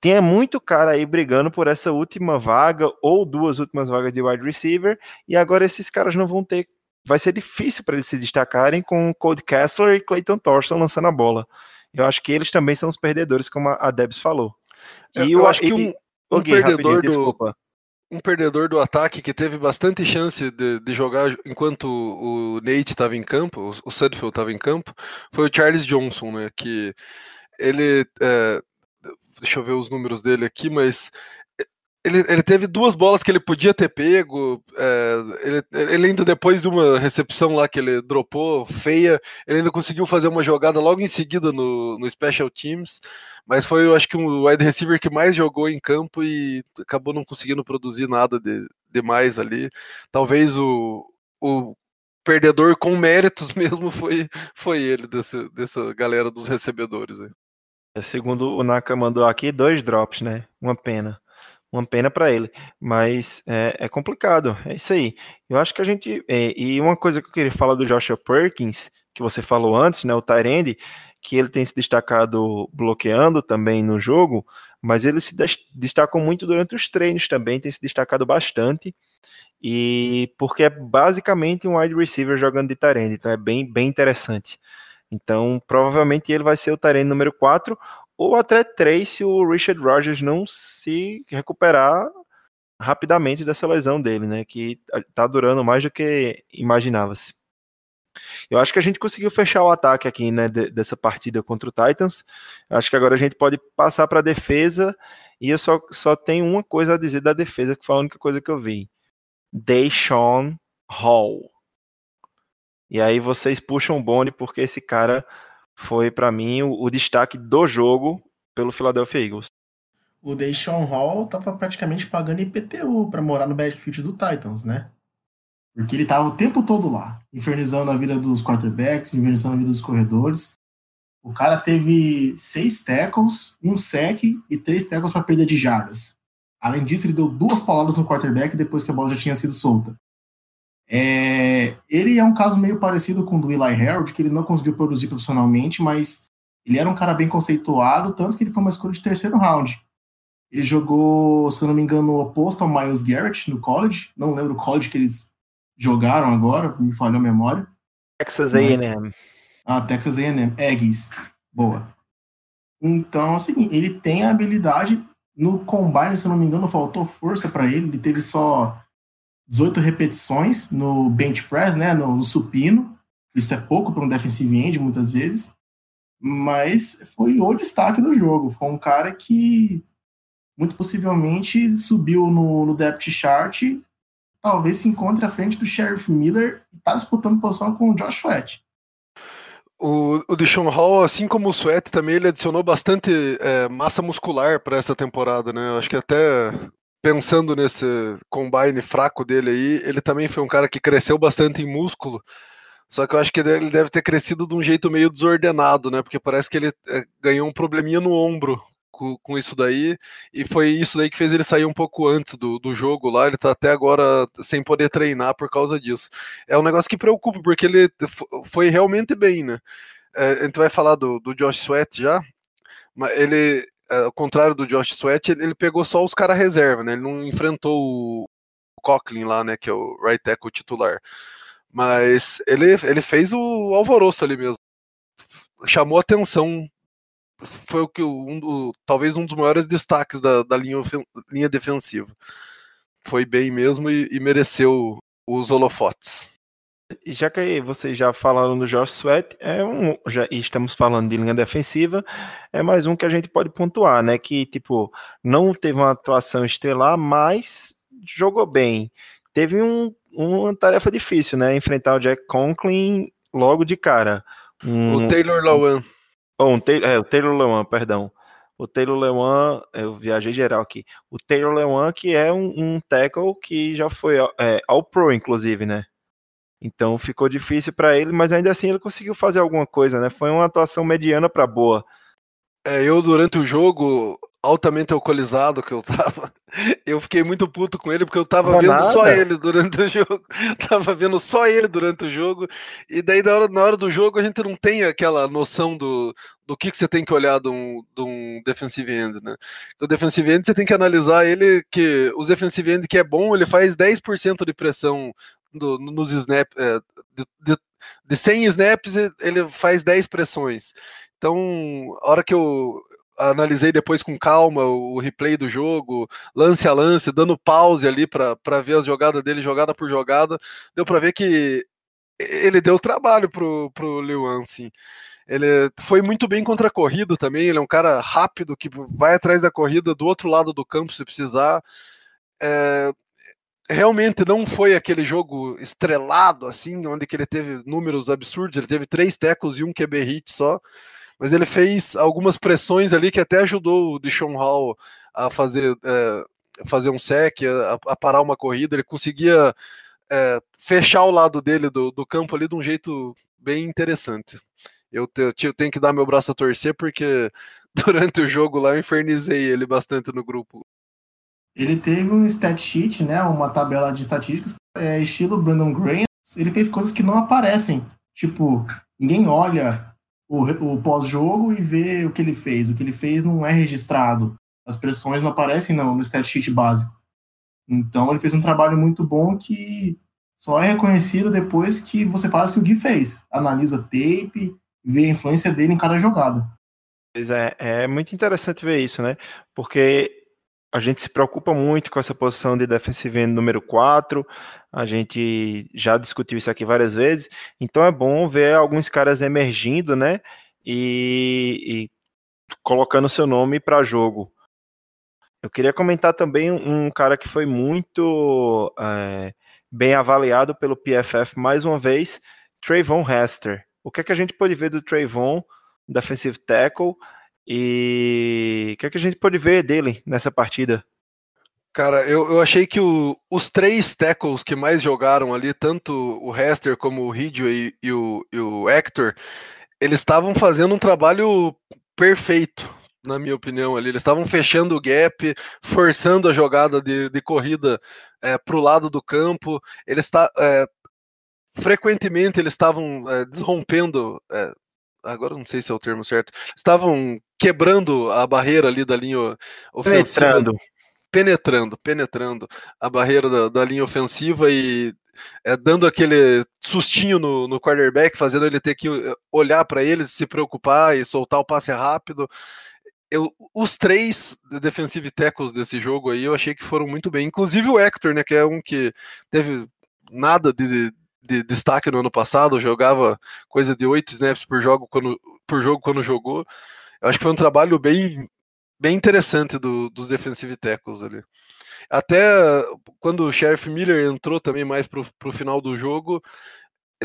tinha muito cara aí brigando por essa última vaga ou duas últimas vagas de wide receiver, e agora esses caras não vão ter. Vai ser difícil para eles se destacarem com Cody Kessler e Clayton Thorston lançando a bola. Eu acho que eles também são os perdedores, como a Debs falou. E eu, eu acho que um, um perdedor do desculpa. um perdedor do ataque que teve bastante chance de, de jogar enquanto o Nate estava em campo, o Sudfield estava em campo, foi o Charles Johnson, né? Que ele, é, deixa eu ver os números dele aqui, mas ele, ele, teve duas bolas que ele podia ter pego. É, ele, ele, ainda depois de uma recepção lá que ele dropou feia, ele ainda conseguiu fazer uma jogada logo em seguida no, no Special Teams. Mas foi, eu acho que um wide receiver que mais jogou em campo e acabou não conseguindo produzir nada de, demais ali. Talvez o, o perdedor com méritos mesmo foi, foi ele, desse, dessa galera dos recebedores. Aí. É, segundo o Naka mandou aqui, dois drops, né? Uma pena uma pena para ele, mas é, é, complicado, é isso aí. Eu acho que a gente, é, e uma coisa que eu queria falar do Joshua Perkins, que você falou antes, né, o Tyrande, que ele tem se destacado bloqueando também no jogo, mas ele se destacou muito durante os treinos também, tem se destacado bastante, e porque é basicamente um wide receiver jogando de Tyrande, então é bem, bem interessante. Então, provavelmente ele vai ser o Tyrande número 4, ou até três se o Richard Rogers não se recuperar rapidamente dessa lesão dele, né? Que tá durando mais do que imaginava-se. Eu acho que a gente conseguiu fechar o ataque aqui, né, dessa partida contra o Titans. Acho que agora a gente pode passar para a defesa e eu só, só tenho uma coisa a dizer da defesa, que foi a única coisa que eu vi. Deshaun Hall. E aí vocês puxam o bonde porque esse cara foi para mim o, o, destaque do jogo pelo Philadelphia Eagles. O Deshaun Hall tava praticamente pagando IPTU para morar no backfield do Titans, né? Porque ele tava o tempo todo lá, infernizando a vida dos quarterbacks, infernizando a vida dos corredores. O cara teve seis tackles, um sec e três tackles para perda de jardas. Além disso, ele deu duas palavras no quarterback depois que a bola já tinha sido solta. É, ele é um caso meio parecido com o do Eli Harold, que ele não conseguiu produzir profissionalmente, mas ele era um cara bem conceituado, tanto que ele foi uma escolha de terceiro round. Ele jogou, se eu não me engano, oposto ao Miles Garrett no college. Não lembro o college que eles jogaram agora, me falhou a memória. Texas A&M. Ah, Texas A&M. Aggies. Boa. Então, é o seguinte, ele tem a habilidade no combine, se eu não me engano, faltou força para ele. Ele teve só 18 repetições no bench press, né, no, no supino. Isso é pouco para um defensive end, muitas vezes. Mas foi o destaque do jogo. Foi um cara que, muito possivelmente, subiu no, no depth chart. Talvez se encontre à frente do Sheriff Miller e está disputando posição com o Josh Sweat. O, o Deshaun Hall, assim como o Sweat, também ele adicionou bastante é, massa muscular para essa temporada, né? Eu acho que até pensando nesse combine fraco dele aí, ele também foi um cara que cresceu bastante em músculo Só que eu acho que ele deve ter crescido de um jeito meio desordenado, né? Porque parece que ele é, ganhou um probleminha no ombro com, com, isso daí, e foi isso daí que fez ele sair um pouco antes do, do jogo lá. Ele tá até agora sem poder treinar por causa disso. É um negócio que preocupa, porque ele foi realmente bem, né? É, a gente vai falar do, do Josh Sweat já, mas ele, ao contrário do Josh Sweat, ele, ele pegou só os caras reserva, né? Ele não enfrentou o Coughlin lá, né? Que é o right tackle titular. Mas ele, ele fez o alvoroço ali mesmo. Chamou atenção. Foi o que um, o, talvez um dos maiores destaques da, da linha, linha defensiva. Foi bem mesmo e, e mereceu os holofotes. Já que vocês já falaram do Josh Sweat, é um, já estamos falando de linha defensiva, é mais um que a gente pode pontuar, né? Que tipo não teve uma atuação estelar, mas jogou bem. Teve um, uma tarefa difícil, né? Enfrentar o Jack Conklin logo de cara. Um, o Taylor Lewan. Oh, um, é, o Taylor Lewan, perdão. O Taylor Lewan, eu viajei geral aqui. O Taylor Lewan, que é um, um tackle que já foi é, ao pro, inclusive, né? Então ficou difícil para ele, mas ainda assim ele conseguiu fazer alguma coisa, né? Foi uma atuação mediana para boa. É, eu durante o jogo altamente alcoolizado que eu tava, eu fiquei muito puto com ele porque eu tava não vendo nada. só ele durante o jogo. tava vendo só ele durante o jogo. E daí na hora, na hora do jogo a gente não tem aquela noção do, do que, que você tem que olhar de um, de um defensive end, né? O defensive end você tem que analisar ele que os defensive end que é bom, ele faz 10% de pressão do, nos snaps, é, de, de, de 100 snaps ele faz 10 pressões. Então, a hora que eu, analisei depois com calma o replay do jogo, lance a lance, dando pause ali para ver as jogadas dele, jogada por jogada, deu para ver que ele deu trabalho pro, pro Liuan, assim. Ele foi muito bem contra a corrida também, ele é um cara rápido que vai atrás da corrida do outro lado do campo se precisar. É, realmente não foi aquele jogo estrelado assim, onde que ele teve números absurdos, ele teve três tecos e um QB hit só mas ele fez algumas pressões ali que até ajudou o Deshaun Hall a fazer, é, fazer um sec, a, a, parar uma corrida, ele conseguia é, fechar o lado dele do, do campo ali de um jeito bem interessante. Eu, te, eu tenho que dar meu braço a torcer porque durante o jogo lá eu infernizei ele bastante no grupo. Ele teve um stat sheet, né, uma tabela de estatísticas, é, estilo Brandon Graham. Ele fez coisas que não aparecem. Tipo, ninguém olha o, o pós-jogo e ver o que ele fez. O que ele fez não é registrado. As pressões não aparecem não, no stat sheet básico. Então ele fez um trabalho muito bom que só é reconhecido depois que você faz o que o Gui fez. Analisa tape, vê a influência dele em cada jogada. Pois é, é muito interessante ver isso, né? Porque a gente se preocupa muito com essa posição de defensive end número 4, a gente já discutiu isso aqui várias vezes, então é bom ver alguns caras emergindo, né, e, e colocando seu nome para jogo. Eu queria comentar também um cara que foi muito é, bem avaliado pelo PFF mais uma vez, Trayvon Hester. O que é que a gente pode ver do Trayvon, defensive tackle, e o que, é que a gente pode ver dele nessa partida? Cara, eu, eu achei que o, os três tackles que mais jogaram ali, tanto o Hester como o Ridgway e, e, o, e o Hector, eles estavam fazendo um trabalho perfeito, na minha opinião, ali. Eles estavam fechando o gap, forçando a jogada de, de corrida é, para o lado do campo. Eles está é, frequentemente eles estavam é, desrompendo é, agora não sei se é o termo certo, estavam quebrando a barreira ali da linha ofensiva. Penetrando. Penetrando, penetrando a barreira da, da linha ofensiva e é, dando aquele sustinho no, no quarterback, fazendo ele ter que eh, olhar para eles, se preocupar e soltar o passe rápido. Eu, os três defensive tackles desse jogo aí eu achei que foram muito bem, inclusive o Hector, né, que é um que teve nada de, de destaque no ano passado, jogava coisa de oito snaps por jogo quando, por jogo quando jogou. Eu acho que foi um trabalho bem, bem interessante do, dos defensive tackles ali. Até quando o Sheriff Miller entrou também mais pro, pro final do jogo,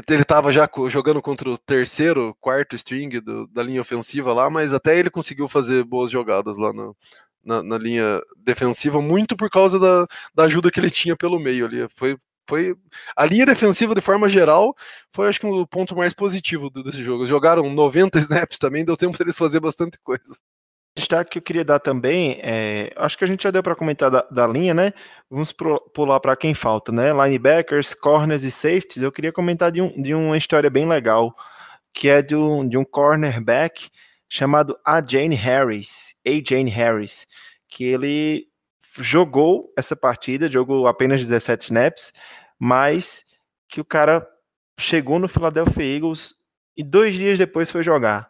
ele estava já jogando contra o terceiro, quarto string do, da linha ofensiva lá, mas até ele conseguiu fazer boas jogadas lá no, na, na, linha defensiva, muito por causa da, da ajuda que ele tinha pelo meio ali. Foi foi a linha defensiva de forma geral foi acho que o ponto mais positivo desse jogo. Eles jogaram 90 snaps também, deu tempo deles fazer bastante coisa. Destaque que eu queria dar também, é, acho que a gente já deu para comentar da, da, linha, né? Vamos pro, pular para quem falta, né? Linebackers, corners e safeties. Eu queria comentar de, um, de uma história bem legal, que é de um, de um cornerback chamado A. Jane Harris, A. Jane Harris, que ele jogou essa partida, jogou apenas 17 snaps, mas que o cara chegou no Philadelphia Eagles e dois dias depois foi jogar.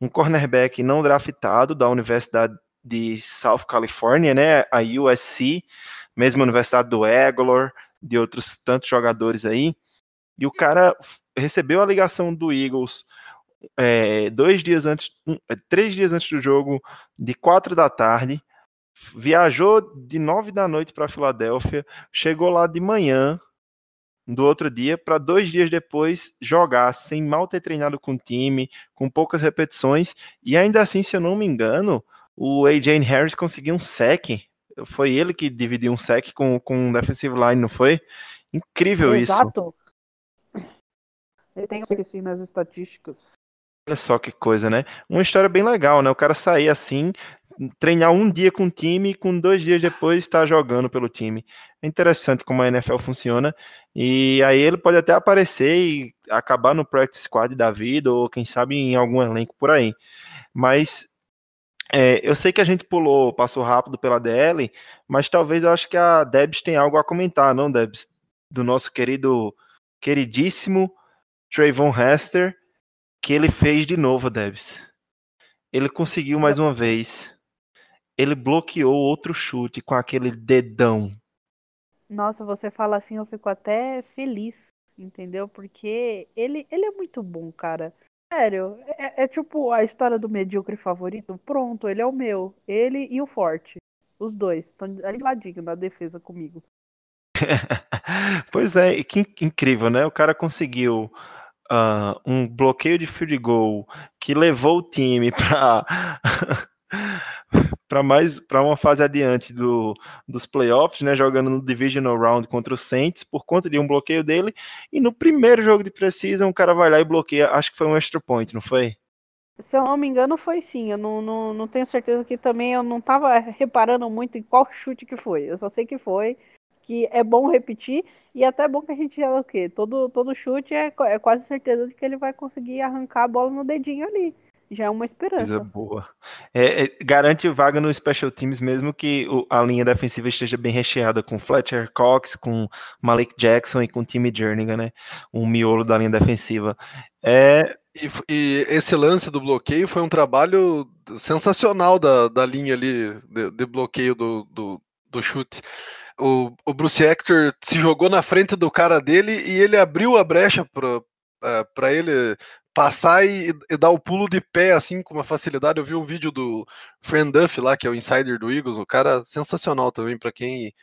Um cornerback não draftado da Universidade de South California, né, a USC, mesma universidade do Aguilar, de outros tantos jogadores aí, e o cara recebeu a ligação do Eagles é, dois dias antes, um, é, três dias antes do jogo, de quatro da tarde, viajou de nove da noite para Filadélfia, chegou lá de manhã, do outro dia para dois dias depois jogar sem mal ter treinado com o time, com poucas repetições e ainda assim, se eu não me engano, o AJ Harris conseguiu um sec. Foi ele que dividiu um sec com, com o defensive line, não foi? Incrível Exato. isso. Exato. Ele tem esqueci nas estatísticas. Olha só que coisa, né? Uma história bem legal, né? O cara sair assim, treinar um dia com o time e com dois dias depois estar jogando pelo time. É interessante como a NFL funciona. E aí ele pode até aparecer e acabar no practice squad da vida, ou quem sabe em algum elenco por aí. Mas é, eu sei que a gente pulou, passou rápido pela DL, mas talvez eu acho que a Debs tem algo a comentar, não, Debs? Do nosso querido, queridíssimo Trayvon Hester, que ele fez de novo, Debs. Ele conseguiu mais uma vez ele bloqueou outro chute com aquele dedão. Nossa, você fala assim, eu fico até feliz, entendeu? Porque ele, ele é muito bom, cara. Sério, é, é tipo a história do medíocre favorito. Pronto, ele é o meu. Ele e o forte. Os dois estão ali ladinho na defesa comigo. pois é, que incrível, né? O cara conseguiu uh, um bloqueio de field goal que levou o time para para mais para uma fase adiante do, dos playoffs, né, jogando no divisional round contra o Saints por conta de um bloqueio dele e no primeiro jogo de precisão o cara vai lá e bloqueia, acho que foi um extra point, não foi? Se eu não me engano foi sim, eu não, não, não tenho certeza que também eu não estava reparando muito em qual chute que foi, eu só sei que foi, que é bom repetir e até é bom que a gente o quê? Todo, todo chute é, é quase certeza de que ele vai conseguir arrancar a bola no dedinho ali já é uma esperança. Coisa boa. É, é, garante vaga no Special Teams, mesmo que o, a linha defensiva esteja bem recheada com Fletcher Cox, com Malik Jackson e com Timmy Jernigan, né? Um miolo da linha defensiva. É... E, e, esse lance do bloqueio foi um trabalho sensacional da, da linha ali de, de bloqueio do, do, do chute. O, o, Bruce Hector se jogou na frente do cara dele e ele abriu a brecha para é, ele passar e, e, dar o pulo de pé assim com uma facilidade. Eu vi um vídeo do Friend Duff lá, que é o insider do Eagles, o cara sensacional também para quem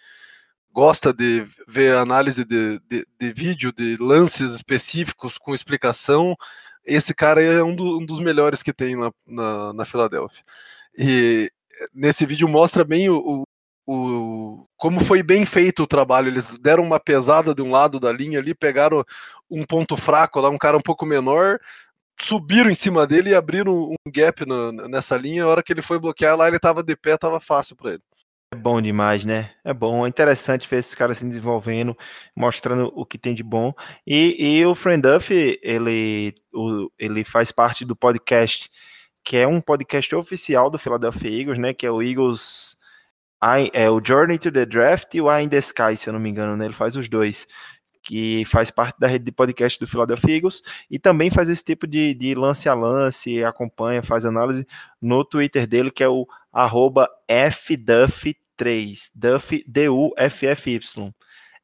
gosta de ver análise de, de, de, vídeo, de lances específicos com explicação. Esse cara é um, do, um dos melhores que tem na, na, na Filadélfia. E nesse vídeo mostra bem o, o, como foi bem feito o trabalho. Eles deram uma pesada de um lado da linha ali, pegaram um ponto fraco lá, um cara um pouco menor, subiram em cima dele e abriram um gap no, nessa linha. A hora que ele foi bloquear lá, ele estava de pé, estava fácil para ele. É bom demais, né? É bom, é interessante ver esses caras se desenvolvendo, mostrando o que tem de bom. E, e o Friend Duff, ele, o, ele faz parte do podcast, que é um podcast oficial do Philadelphia Eagles, né? Que é o Eagles I, é o Journey to the Draft e o I in the Sky, se eu não me engano, né? Ele faz os dois, que faz parte da rede de podcast do Philadelphia Eagles e também faz esse tipo de, de lance a lance, acompanha, faz análise no Twitter dele, que é o arroba FDuff3, Duff, D-U-F-F-Y,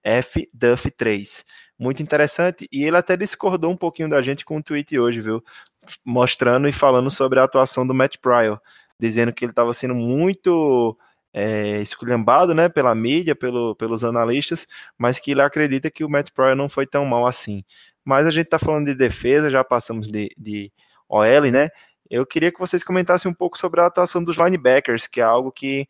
FDuff3. Muito interessante, e ele até discordou um pouquinho da gente com o tweet hoje, viu? Mostrando e falando sobre a atuação do Matt Pryor, dizendo que ele estava sendo muito é, esculhambado né, pela mídia, pelo, pelos analistas, mas que ele acredita que o Matt Pryor não foi tão mal assim. Mas a gente está falando de defesa, já passamos de, de OL, né? Eu queria que vocês comentassem um pouco sobre a atuação dos linebackers, que é algo que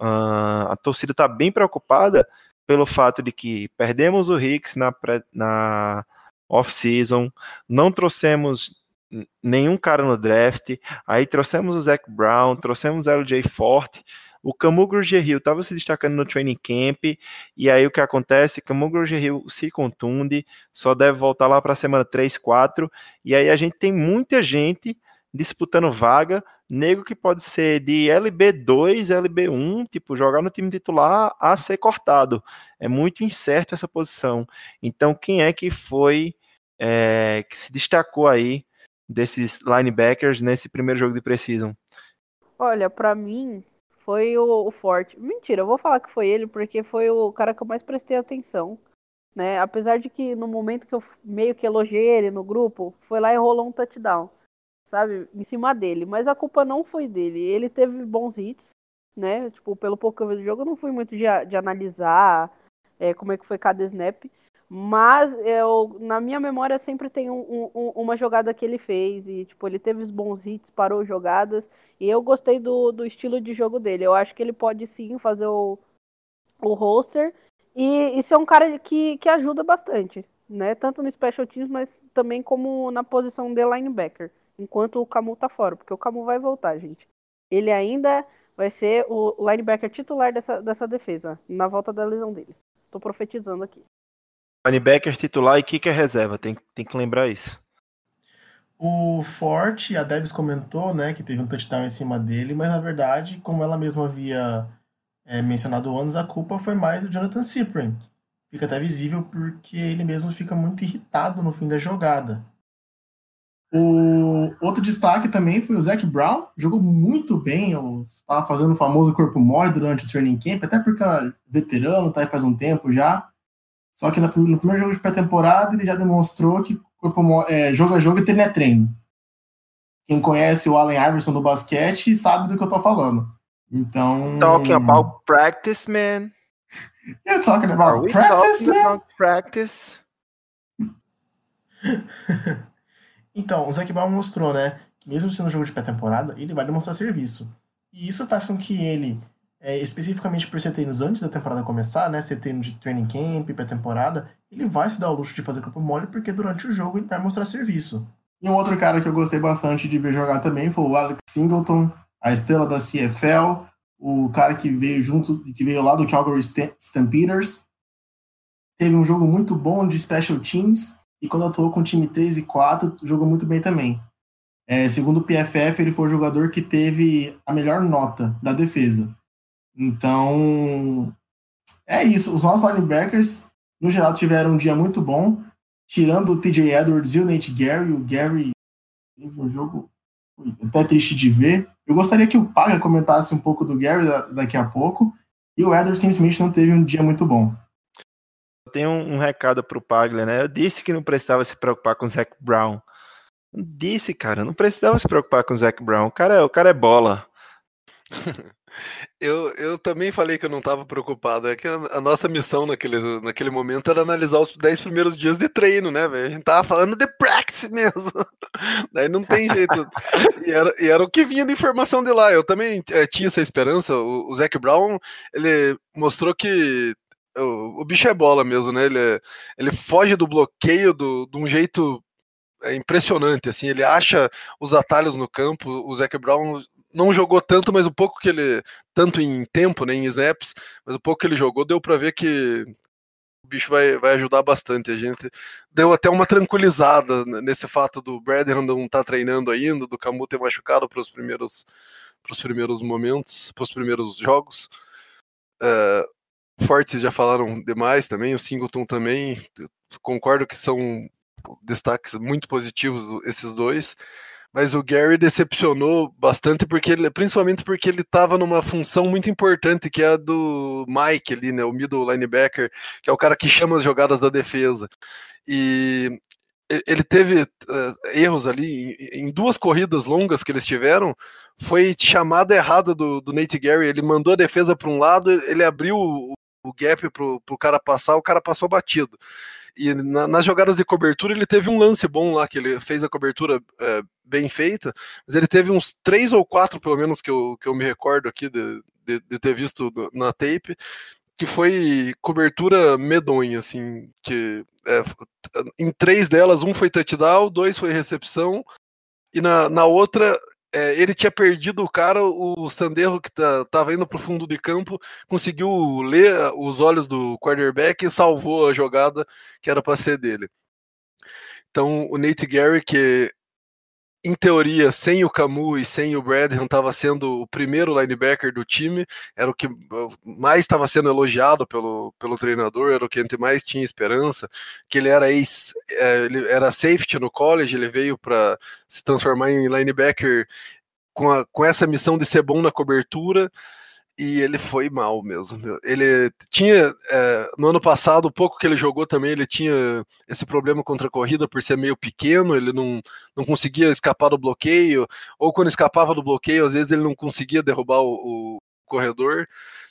uh, a torcida está bem preocupada, pelo fato de que perdemos o Hicks na, na off-season, não trouxemos nenhum cara no draft, aí trouxemos o Zach Brown, trouxemos o LJ Forte, o Camu Grugier estava se destacando no training camp, e aí o que acontece? Camu Grugier se contunde, só deve voltar lá para a semana 3, 4, e aí a gente tem muita gente disputando vaga, nego que pode ser de LB2, LB1, tipo, jogar no time titular a ser cortado. É muito incerto essa posição. Então, quem é que foi é, que se destacou aí desses linebackers nesse primeiro jogo de precisão? Olha, para mim foi o, o Forte. Mentira, eu vou falar que foi ele porque foi o cara que eu mais prestei atenção. Né? Apesar de que no momento que eu meio que elogiei ele no grupo, foi lá e rolou um touchdown, sabe? Em cima dele. Mas a culpa não foi dele. Ele teve bons hits, né? Tipo, pelo pouco que eu vi do jogo, eu não fui muito de, de analisar é, como é que foi cada snap. Mas eu, na minha memória sempre tem um, um, uma jogada que ele fez e tipo ele teve os bons hits, parou jogadas e eu gostei do, do estilo de jogo dele. Eu acho que ele pode sim fazer o, o roster e, e ser um cara que, que ajuda bastante, né? Tanto no special teams, mas também como na posição de linebacker, enquanto o Camu tá fora, porque o Camu vai voltar, gente. Ele ainda vai ser o linebacker titular dessa, dessa defesa na volta da lesão dele. Tô profetizando aqui. Linebacker titular e kicker reserva, tem, tem que lembrar isso. O Forte, a Debs comentou, né, que teve um touchdown em cima dele, mas na verdade, como ela mesma havia é, mencionado antes, a culpa foi mais do Jonathan Cyprian. Fica até visível porque ele mesmo fica muito irritado no fim da jogada. O outro destaque também foi o Zac Brown, jogou muito bem, estava fazendo o famoso corpo mole durante o training camp, até porque é veterano, tá aí faz um tempo já. Só que no, no primeiro jogo de pré-temporada ele já demonstrou que corpo, é, jogo a jogo e treino é treino. Quem conhece o Allen Iverson do basquete sabe do que eu tô falando. Então. Talking about practice, man. You're talking about practice, talking man? About practice. então, o Zac Brown mostrou, né? Que mesmo sendo um jogo de pré-temporada, ele vai demonstrar serviço. E isso faz com que ele é, especificamente por treinos antes da temporada começar, né, treino de training camp, pré-temporada, ele vai se dar o luxo de fazer corpo mole porque durante o jogo ele vai mostrar serviço. E um outro cara que eu gostei bastante de ver jogar também foi o Alex Singleton, a estrela da CFL, o cara que veio junto, que veio lá do Calgary Stampeders. Teve um jogo muito bom de special teams e quando atuou com o time 3 e 4, jogou muito bem também. É, segundo o PFF, ele foi o jogador que teve a melhor nota da defesa. Então, é isso. Os nossos linebackers, no geral, tiveram um dia muito bom. Tirando o TJ Edwards e o Nate Gary. O Gary teve um jogo até triste de ver. Eu gostaria que o Paga comentasse um pouco do Gary daqui a pouco. E o Edwards simplesmente não teve um dia muito bom. Eu tenho um, recado pro Pagler, né? Eu disse que não precisava se preocupar com o Zac Brown. disse, cara, não precisava se preocupar com o Zac Brown. O cara, é, o cara é bola. Eu, eu também falei que eu não estava preocupado. É que a, a, nossa missão naquele, naquele momento era analisar os 10 primeiros dias de treino, né, velho? A gente tava falando de practice mesmo. Daí não tem jeito. e, era, e era o que vinha de informação de lá. Eu também é, tinha essa esperança. O, o Zac Brown, ele mostrou que o, o bicho é bola mesmo, né? Ele, ele foge do bloqueio do, de um jeito é impressionante, assim, ele acha os atalhos no campo, o Zac Brown não jogou tanto, mas o pouco que ele. Tanto em tempo, né, em snaps, mas o pouco que ele jogou, deu para ver que o bicho vai, vai ajudar bastante. A gente deu até uma tranquilizada nesse fato do Bradham não estar tá treinando ainda, do Camu ter machucado para os primeiros, pros primeiros momentos, para os primeiros jogos. Uh, Fortes já falaram demais também, o Singleton também. Concordo que são destaques muito positivos esses dois. Mas o Gary decepcionou bastante porque ele, principalmente porque ele estava numa função muito importante que é a do Mike ali, né, o middle linebacker, que é o cara que chama as jogadas da defesa. E ele teve uh, erros ali em, em, duas corridas longas que eles tiveram. Foi chamada errada do, do Nate Gary. Ele mandou a defesa para um lado, ele abriu o, o gap para o cara passar, o cara passou batido. E na, nas jogadas de cobertura ele teve um lance bom lá, que ele fez a cobertura é, bem feita, mas ele teve uns três ou quatro, pelo menos, que eu, que eu me recordo aqui de, de, de ter visto na tape, que foi cobertura medonha, assim, que é, em três delas, um foi touchdown, dois foi recepção, e na, na outra é, ele tinha perdido o cara, o Sanderro que tá, tava indo pro fundo de campo, conseguiu ler os olhos do quarterback e salvou a jogada que era para ser dele. Então o Nate Gary, que em teoria, sem o Camus e sem o Bradham, estava sendo o primeiro linebacker do time, era o que mais estava sendo elogiado pelo, pelo treinador, era o que a gente mais tinha esperança, que ele era ex, é, ele era safety no college, ele veio para se transformar em linebacker com, a, com essa missão de ser bom na cobertura, e ele foi mal mesmo. Ele tinha, é, no ano passado, o pouco que ele jogou também, ele tinha esse problema contra a corrida por ser meio pequeno, ele não, não conseguia escapar do bloqueio, ou quando escapava do bloqueio, às vezes ele não conseguia derrubar o, o corredor.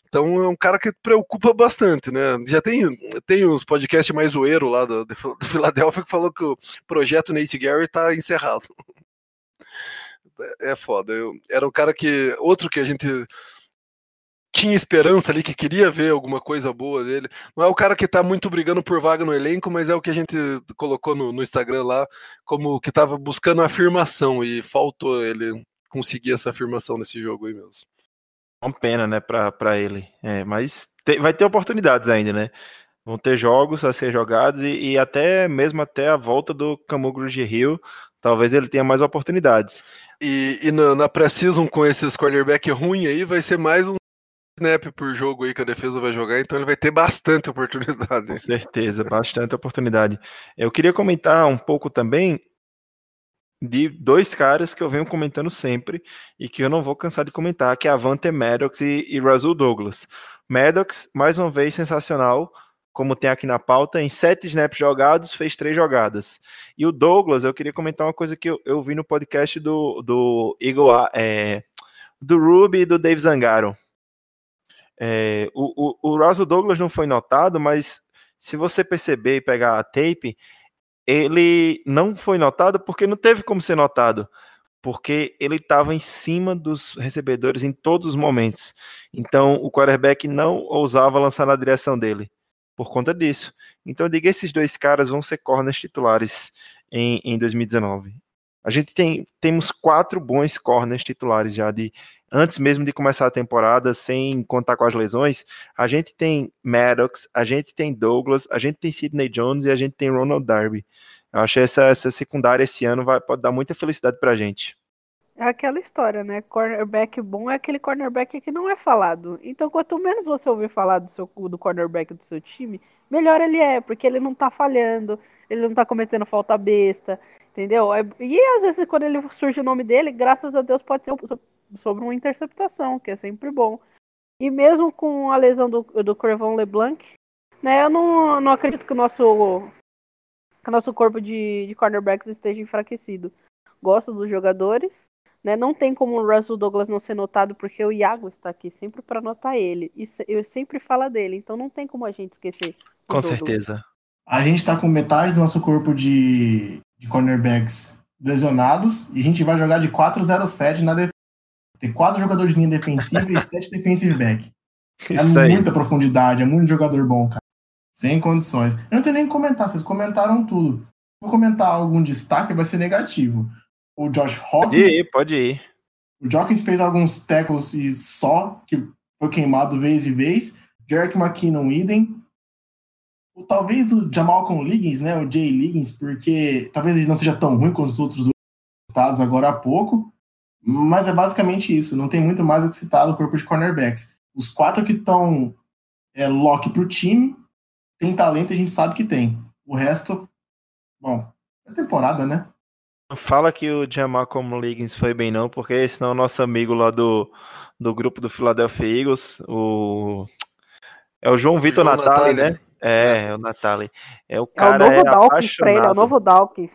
Então é um cara que preocupa bastante, né? Já tem, tem uns podcasts mais zoeiro lá do, do Philadelphia que falou que o projeto Nate Gary está encerrado. É foda. Eu, era um cara que. Outro que a gente tinha esperança ali, que queria ver alguma coisa boa dele. Não é o cara que tá muito brigando por vaga no elenco, mas é o que a gente colocou no, no Instagram lá, como que tava buscando afirmação e faltou ele conseguir essa afirmação nesse jogo aí mesmo. Uma pena, né, pra, pra ele. É, mas te, vai ter oportunidades ainda, né? Vão ter jogos a ser jogados e, e até mesmo até a volta do Camugro de Rio, talvez ele tenha mais oportunidades. E, e na, na pré-season com esses cornerback ruim aí, vai ser mais um snap por jogo aí que a defesa vai jogar, então ele vai ter bastante oportunidade. Com certeza, bastante oportunidade. Eu queria comentar um pouco também de dois caras que eu venho comentando sempre e que eu não vou cansar de comentar, que é Avante Maddox e, e Douglas. Maddox, mais uma vez, sensacional, como tem aqui na pauta, em sete snaps jogados, fez três jogadas. E o Douglas, eu queria comentar uma coisa que eu, eu vi no podcast do, do Eagle, é, do Ruby e do Dave Zangaro. É, o, o, o Russell Douglas não foi notado, mas se você perceber e pegar a tape, ele não foi notado porque não teve como ser notado, porque ele estava em cima dos recebedores em todos os momentos. Então o quarterback não ousava lançar na direção dele por conta disso. Então eu digo esses dois caras vão ser corners titulares em, em 2019. A gente tem temos quatro bons corners titulares já de antes mesmo de começar a temporada, sem contar com as lesões, a gente tem Maddox, a gente tem Douglas, a gente tem Sidney Jones e a gente tem Ronald Darby. Eu acho que essa, essa secundária esse ano vai, pode dar muita felicidade pra gente. É aquela história, né? Cornerback bom é aquele cornerback que não é falado. Então, quanto menos você ouvir falar do, seu, do cornerback do seu time, melhor ele é, porque ele não tá falhando, ele não tá cometendo falta besta, entendeu? É, e às vezes, quando ele surge o nome dele, graças a Deus, pode ser sobre uma interceptação, que é sempre bom. E mesmo com a lesão do, do Crevon LeBlanc, né, eu não, não acredito que o nosso, que o nosso corpo de, de cornerbacks esteja enfraquecido. Gosto dos jogadores, né, não tem como o Russell Douglas não ser notado, porque o Iago está aqui sempre para notar ele. E eu sempre falo dele, então não tem como a gente esquecer. Com certeza. A gente está com metade do nosso corpo de, de cornerbacks lesionados e a gente vai jogar de 4-0-7 na defesa ter quatro jogadores de linha defensiva e sete defensive back. É Isso muita aí. profundidade, é muito jogador bom, cara. Sem condições. Eu não tenho nem que comentar, vocês comentaram tudo. Vou comentar algum destaque, vai ser negativo. O Josh Hawkins. Pode ir, pode ir. O Hawkins fez alguns tackles e só, que foi queimado vez e vez. Jarek McKinnon, idem. O, talvez o Jamal com Liggins, né? O Jay Liggins, porque talvez ele não seja tão ruim quanto os outros estados agora há pouco. Mas é basicamente isso. Não tem muito mais o que citar do corpo de cornerbacks. Os quatro que estão é, lock pro time, tem talento e a gente sabe que tem. O resto, bom, é temporada, né? Não fala que o Jamal Liggins foi bem não, porque senão o nosso amigo lá do, do grupo do Philadelphia Eagles, o é o João Vitor Natali, né? É, é, é, o Natali. É o cara é o novo é Dawkins pra ele, é o novo Dawkins.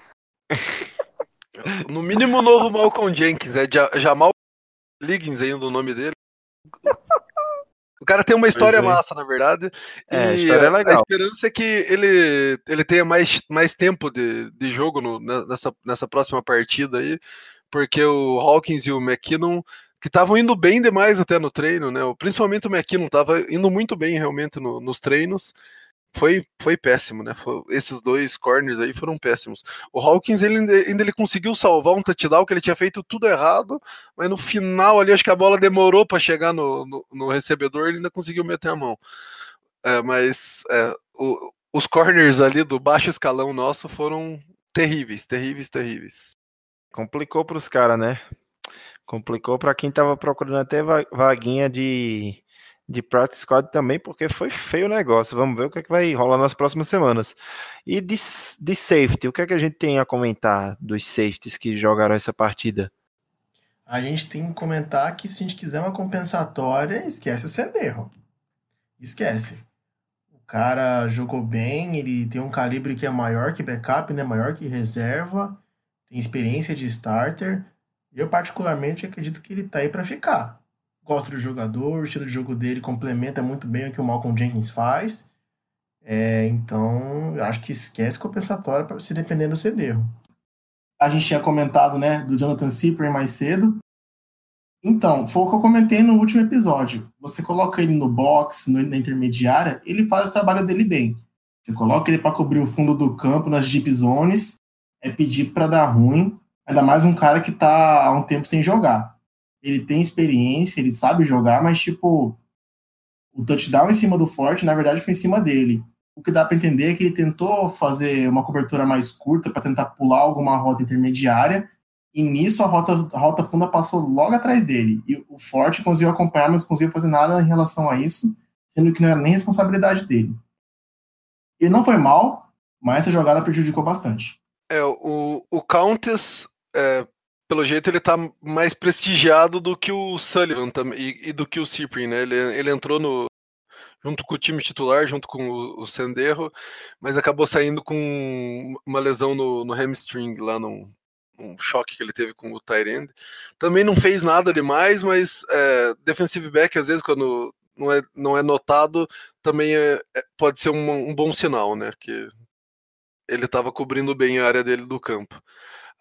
No mínimo o novo Malcolm Jenkins, é Jamal Liggins aí o nome dele. O cara tem uma história é. massa, na verdade. É, a história é legal. A esperança é que ele, ele tenha mais, mais tempo de, de jogo no, nessa, nessa próxima partida aí, porque o Hawkins e o McKinnon que estavam indo bem demais até no treino, né? Principalmente o McKinnon estava indo muito bem realmente no, nos treinos. Foi, foi péssimo, né? Foi, esses dois corners aí foram péssimos. O Hawkins ele, ainda ele conseguiu salvar um touchdown que ele tinha feito tudo errado, mas no final ali acho que a bola demorou para chegar no, no, no, recebedor, ele ainda conseguiu meter a mão. É, mas é, o, os corners ali do baixo escalão nosso foram terríveis, terríveis, terríveis. Complicou para os caras, né? Complicou para quem tava procurando até vaguinha de, de practice squad também, porque foi feio o negócio. Vamos ver o que, é que vai rolar nas próximas semanas. E de, de safety, o que é que a gente tem a comentar dos safeties que jogaram essa partida? A gente tem que comentar que se a gente quiser uma compensatória, esquece o Senderro. Esquece. O cara jogou bem, ele tem um calibre que é maior que backup, né? Maior que reserva, tem experiência de starter. Eu, particularmente, acredito que ele tá aí para ficar. Gosto do jogador, o estilo de jogo dele complementa muito bem o que o Malcolm Jenkins faz. É, então, eu acho que esquece compensatória para se depender do Cederro. A gente tinha comentado, né, do Jonathan Cyprian mais cedo. Então, foi o que eu comentei no último episódio. Você coloca ele no box, no, na intermediária, ele faz o trabalho dele bem. Você coloca ele para cobrir o fundo do campo nas deep zones, é pedir para dar ruim. Ainda mais um cara que tá há um tempo sem jogar. Ele tem experiência, ele sabe jogar, mas, tipo, o touchdown em cima do Forte, na verdade, foi em cima dele. O que dá para entender é que ele tentou fazer uma cobertura mais curta para tentar pular alguma rota intermediária, e nisso a rota, a rota funda passou logo atrás dele. E o Forte conseguiu acompanhar, mas não conseguiu fazer nada em relação a isso, sendo que não era nem responsabilidade dele. Ele não foi mal, mas essa jogada prejudicou bastante. É, o, o Countess é, pelo jeito ele tá mais prestigiado do que o Sullivan e, e do que o Cyprian, né? Ele, ele entrou no, junto com o time titular, junto com o, o Senderro, mas acabou saindo com uma lesão no, no hamstring lá num, um choque que ele teve com o Tyrande. Também não fez nada demais, mas é, defensive back, às vezes, quando não é, não é notado, também é, é, pode ser um, um, bom sinal, né? Que ele estava cobrindo bem a área dele do campo.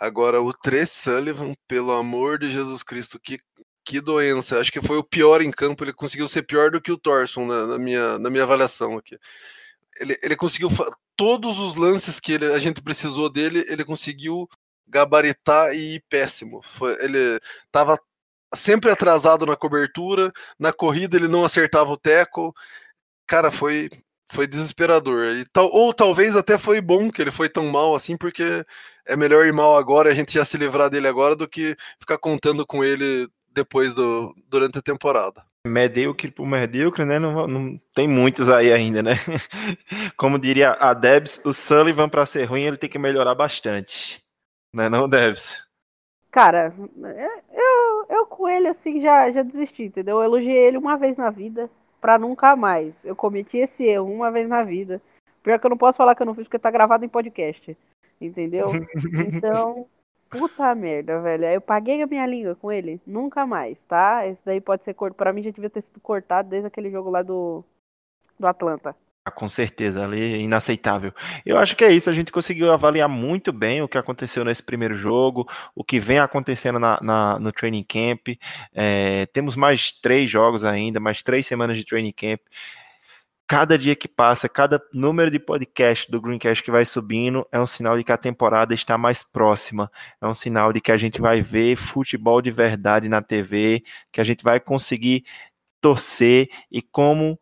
Agora, o Trey Sullivan, pelo amor de Jesus Cristo, que, que doença. Acho que foi o pior em campo. Ele conseguiu ser pior do que o Thorson na, na minha, na minha avaliação aqui. Ele, ele conseguiu todos os lances que ele, a gente precisou dele, ele conseguiu gabaritar e ir péssimo. Foi, ele estava sempre atrasado na cobertura, na corrida ele não acertava o tackle. Cara, foi foi desesperador. E tal, ou talvez até foi bom que ele foi tão mal assim, porque é melhor ir mal agora, a gente já se livrar dele agora, do que ficar contando com ele depois do durante a temporada. Medíocre por medíocre, né? Não, não tem muitos aí ainda, né? Como diria a Debs, o Sullivan para ser ruim ele tem que melhorar bastante. Né, não, Debs? Cara, é, eu, eu com ele assim já, já desisti, entendeu? Eu elogiei ele uma vez na vida para nunca mais. Eu cometi esse erro uma vez na vida. Pior que eu não posso falar que eu não fiz porque tá gravado em podcast. Entendeu? Então, puta merda, velho. Eu paguei a minha língua com ele. Nunca mais, tá? Esse daí pode ser cortado. Pra mim já devia ter sido cortado desde aquele jogo lá do, do Atlanta. Ah, com certeza, ali é inaceitável. Eu acho que é isso, a gente conseguiu avaliar muito bem o que aconteceu nesse primeiro jogo, o que vem acontecendo na, na no training camp. É, temos mais três jogos ainda, mais três semanas de training camp. Cada dia que passa, cada número de podcast do Greencast que vai subindo é um sinal de que a temporada está mais próxima. É um sinal de que a gente vai ver futebol de verdade na TV, que a gente vai conseguir torcer e como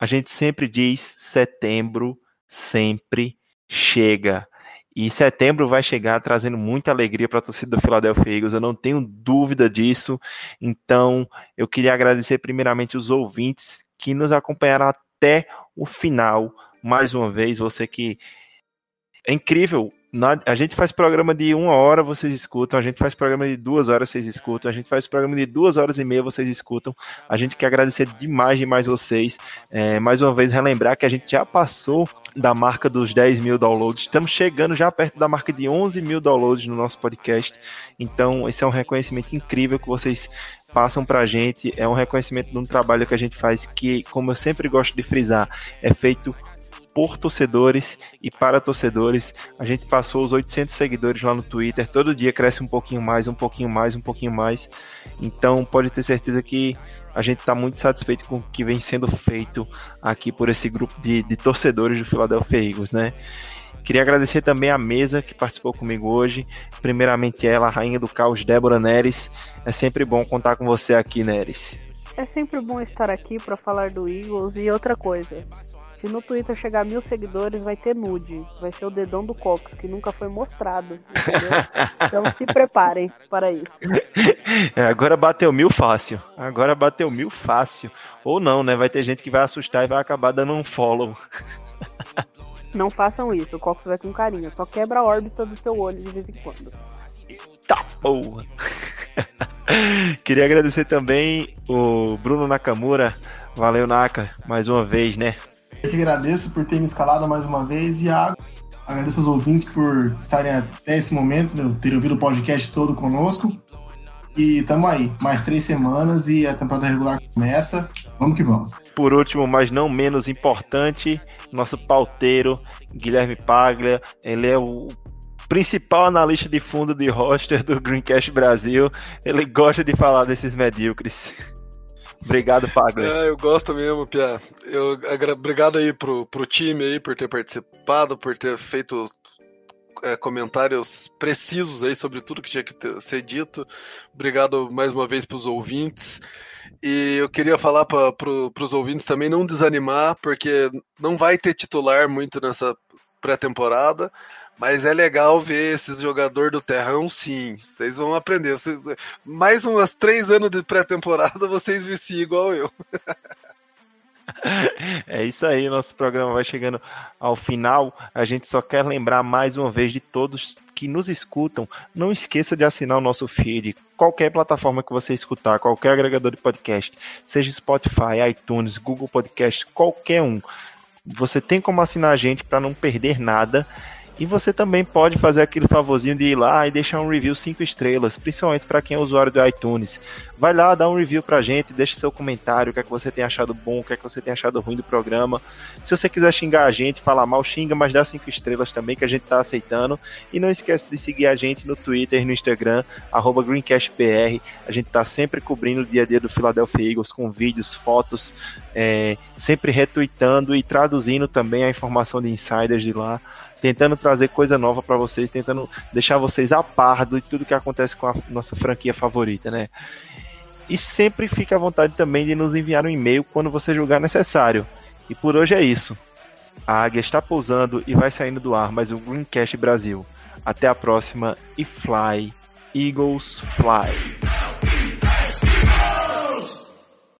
a gente sempre diz setembro sempre chega. E setembro vai chegar trazendo muita alegria para a torcida do Philadelphia Eagles, eu não tenho dúvida disso. Então, eu queria agradecer primeiramente os ouvintes que nos acompanharam até o final. Mais uma vez, você que é incrível a gente faz programa de uma hora, vocês escutam. A gente faz programa de duas horas, vocês escutam. A gente faz programa de duas horas e meia, vocês escutam. A gente quer agradecer demais, demais vocês. É, mais uma vez, relembrar que a gente já passou da marca dos 10 mil downloads. Estamos chegando já perto da marca de 11 mil downloads no nosso podcast. Então, esse é um reconhecimento incrível que vocês passam pra gente. É um reconhecimento de um trabalho que a gente faz que, como eu sempre gosto de frisar, é feito por torcedores e para torcedores. A gente passou os 800 seguidores lá no Twitter. Todo dia cresce um pouquinho mais, um pouquinho mais, um pouquinho mais. Então pode ter certeza que a gente está muito satisfeito com o que vem sendo feito aqui por esse grupo de, de torcedores do Philadelphia Eagles, né? Queria agradecer também a mesa que participou comigo hoje. Primeiramente ela, a rainha do caos, Débora Neres. É sempre bom contar com você aqui, Neres. É sempre bom estar aqui para falar do Eagles e outra coisa. Se no Twitter chegar a mil seguidores, vai ter nude. Vai ser o dedão do Cox, que nunca foi mostrado. Entendeu? então se preparem para isso. É, agora bateu mil fácil. Agora bateu mil fácil. Ou não, né? Vai ter gente que vai assustar e vai acabar dando um follow. Não façam isso, o Cox vai com carinho. Só quebra a órbita do seu olho de vez em quando. Tá porra! Queria agradecer também o Bruno Nakamura. Valeu, Naka, mais uma vez, né? Eu que agradeço por ter me escalado mais uma vez e a... agradeço aos ouvintes por estarem até esse momento, né, ter ouvido o podcast todo conosco. E tamo aí, mais três semanas e a temporada regular começa. Vamos que vamos. Por último, mas não menos importante, nosso pauteiro, Guilherme Paglia. Ele é o principal analista de fundo de roster do Greencast Brasil. Ele gosta de falar desses medíocres. Obrigado, Paglia. É, eu gosto mesmo, Pia. Eu, obrigado aí pro, pro time aí por ter participado, por ter feito é, comentários precisos aí sobre tudo que tinha que ter, ser dito. Obrigado mais uma vez para os ouvintes. E eu queria falar para pro, os ouvintes também não desanimar, porque não vai ter titular muito nessa pré-temporada. Mas é legal ver esses jogadores do terrão, sim. Vocês vão aprender. Mais umas três anos de pré-temporada, vocês viciam igual eu. É isso aí, nosso programa vai chegando ao final. A gente só quer lembrar mais uma vez de todos que nos escutam. Não esqueça de assinar o nosso feed, qualquer plataforma que você escutar, qualquer agregador de podcast, seja Spotify, iTunes, Google Podcast, qualquer um. Você tem como assinar a gente para não perder nada e você também pode fazer aquele favorzinho de ir lá e deixar um review 5 estrelas, principalmente para quem é usuário do iTunes. Vai lá, dá um review pra gente, deixa seu comentário, o que é que você tem achado bom, o que é que você tem achado ruim do programa. Se você quiser xingar a gente, falar mal, xinga, mas dá 5 estrelas também, que a gente tá aceitando. E não esquece de seguir a gente no Twitter no Instagram, arroba GreencastBR. A gente tá sempre cobrindo o dia a dia do Philadelphia Eagles com vídeos, fotos, é, sempre retweetando e traduzindo também a informação de insiders de lá tentando trazer coisa nova para vocês, tentando deixar vocês a par de tudo que acontece com a nossa franquia favorita, né? E sempre fique à vontade também de nos enviar um e-mail quando você julgar necessário. E por hoje é isso. A águia está pousando e vai saindo do ar mais o Greencast Brasil. Até a próxima e fly, Eagles fly.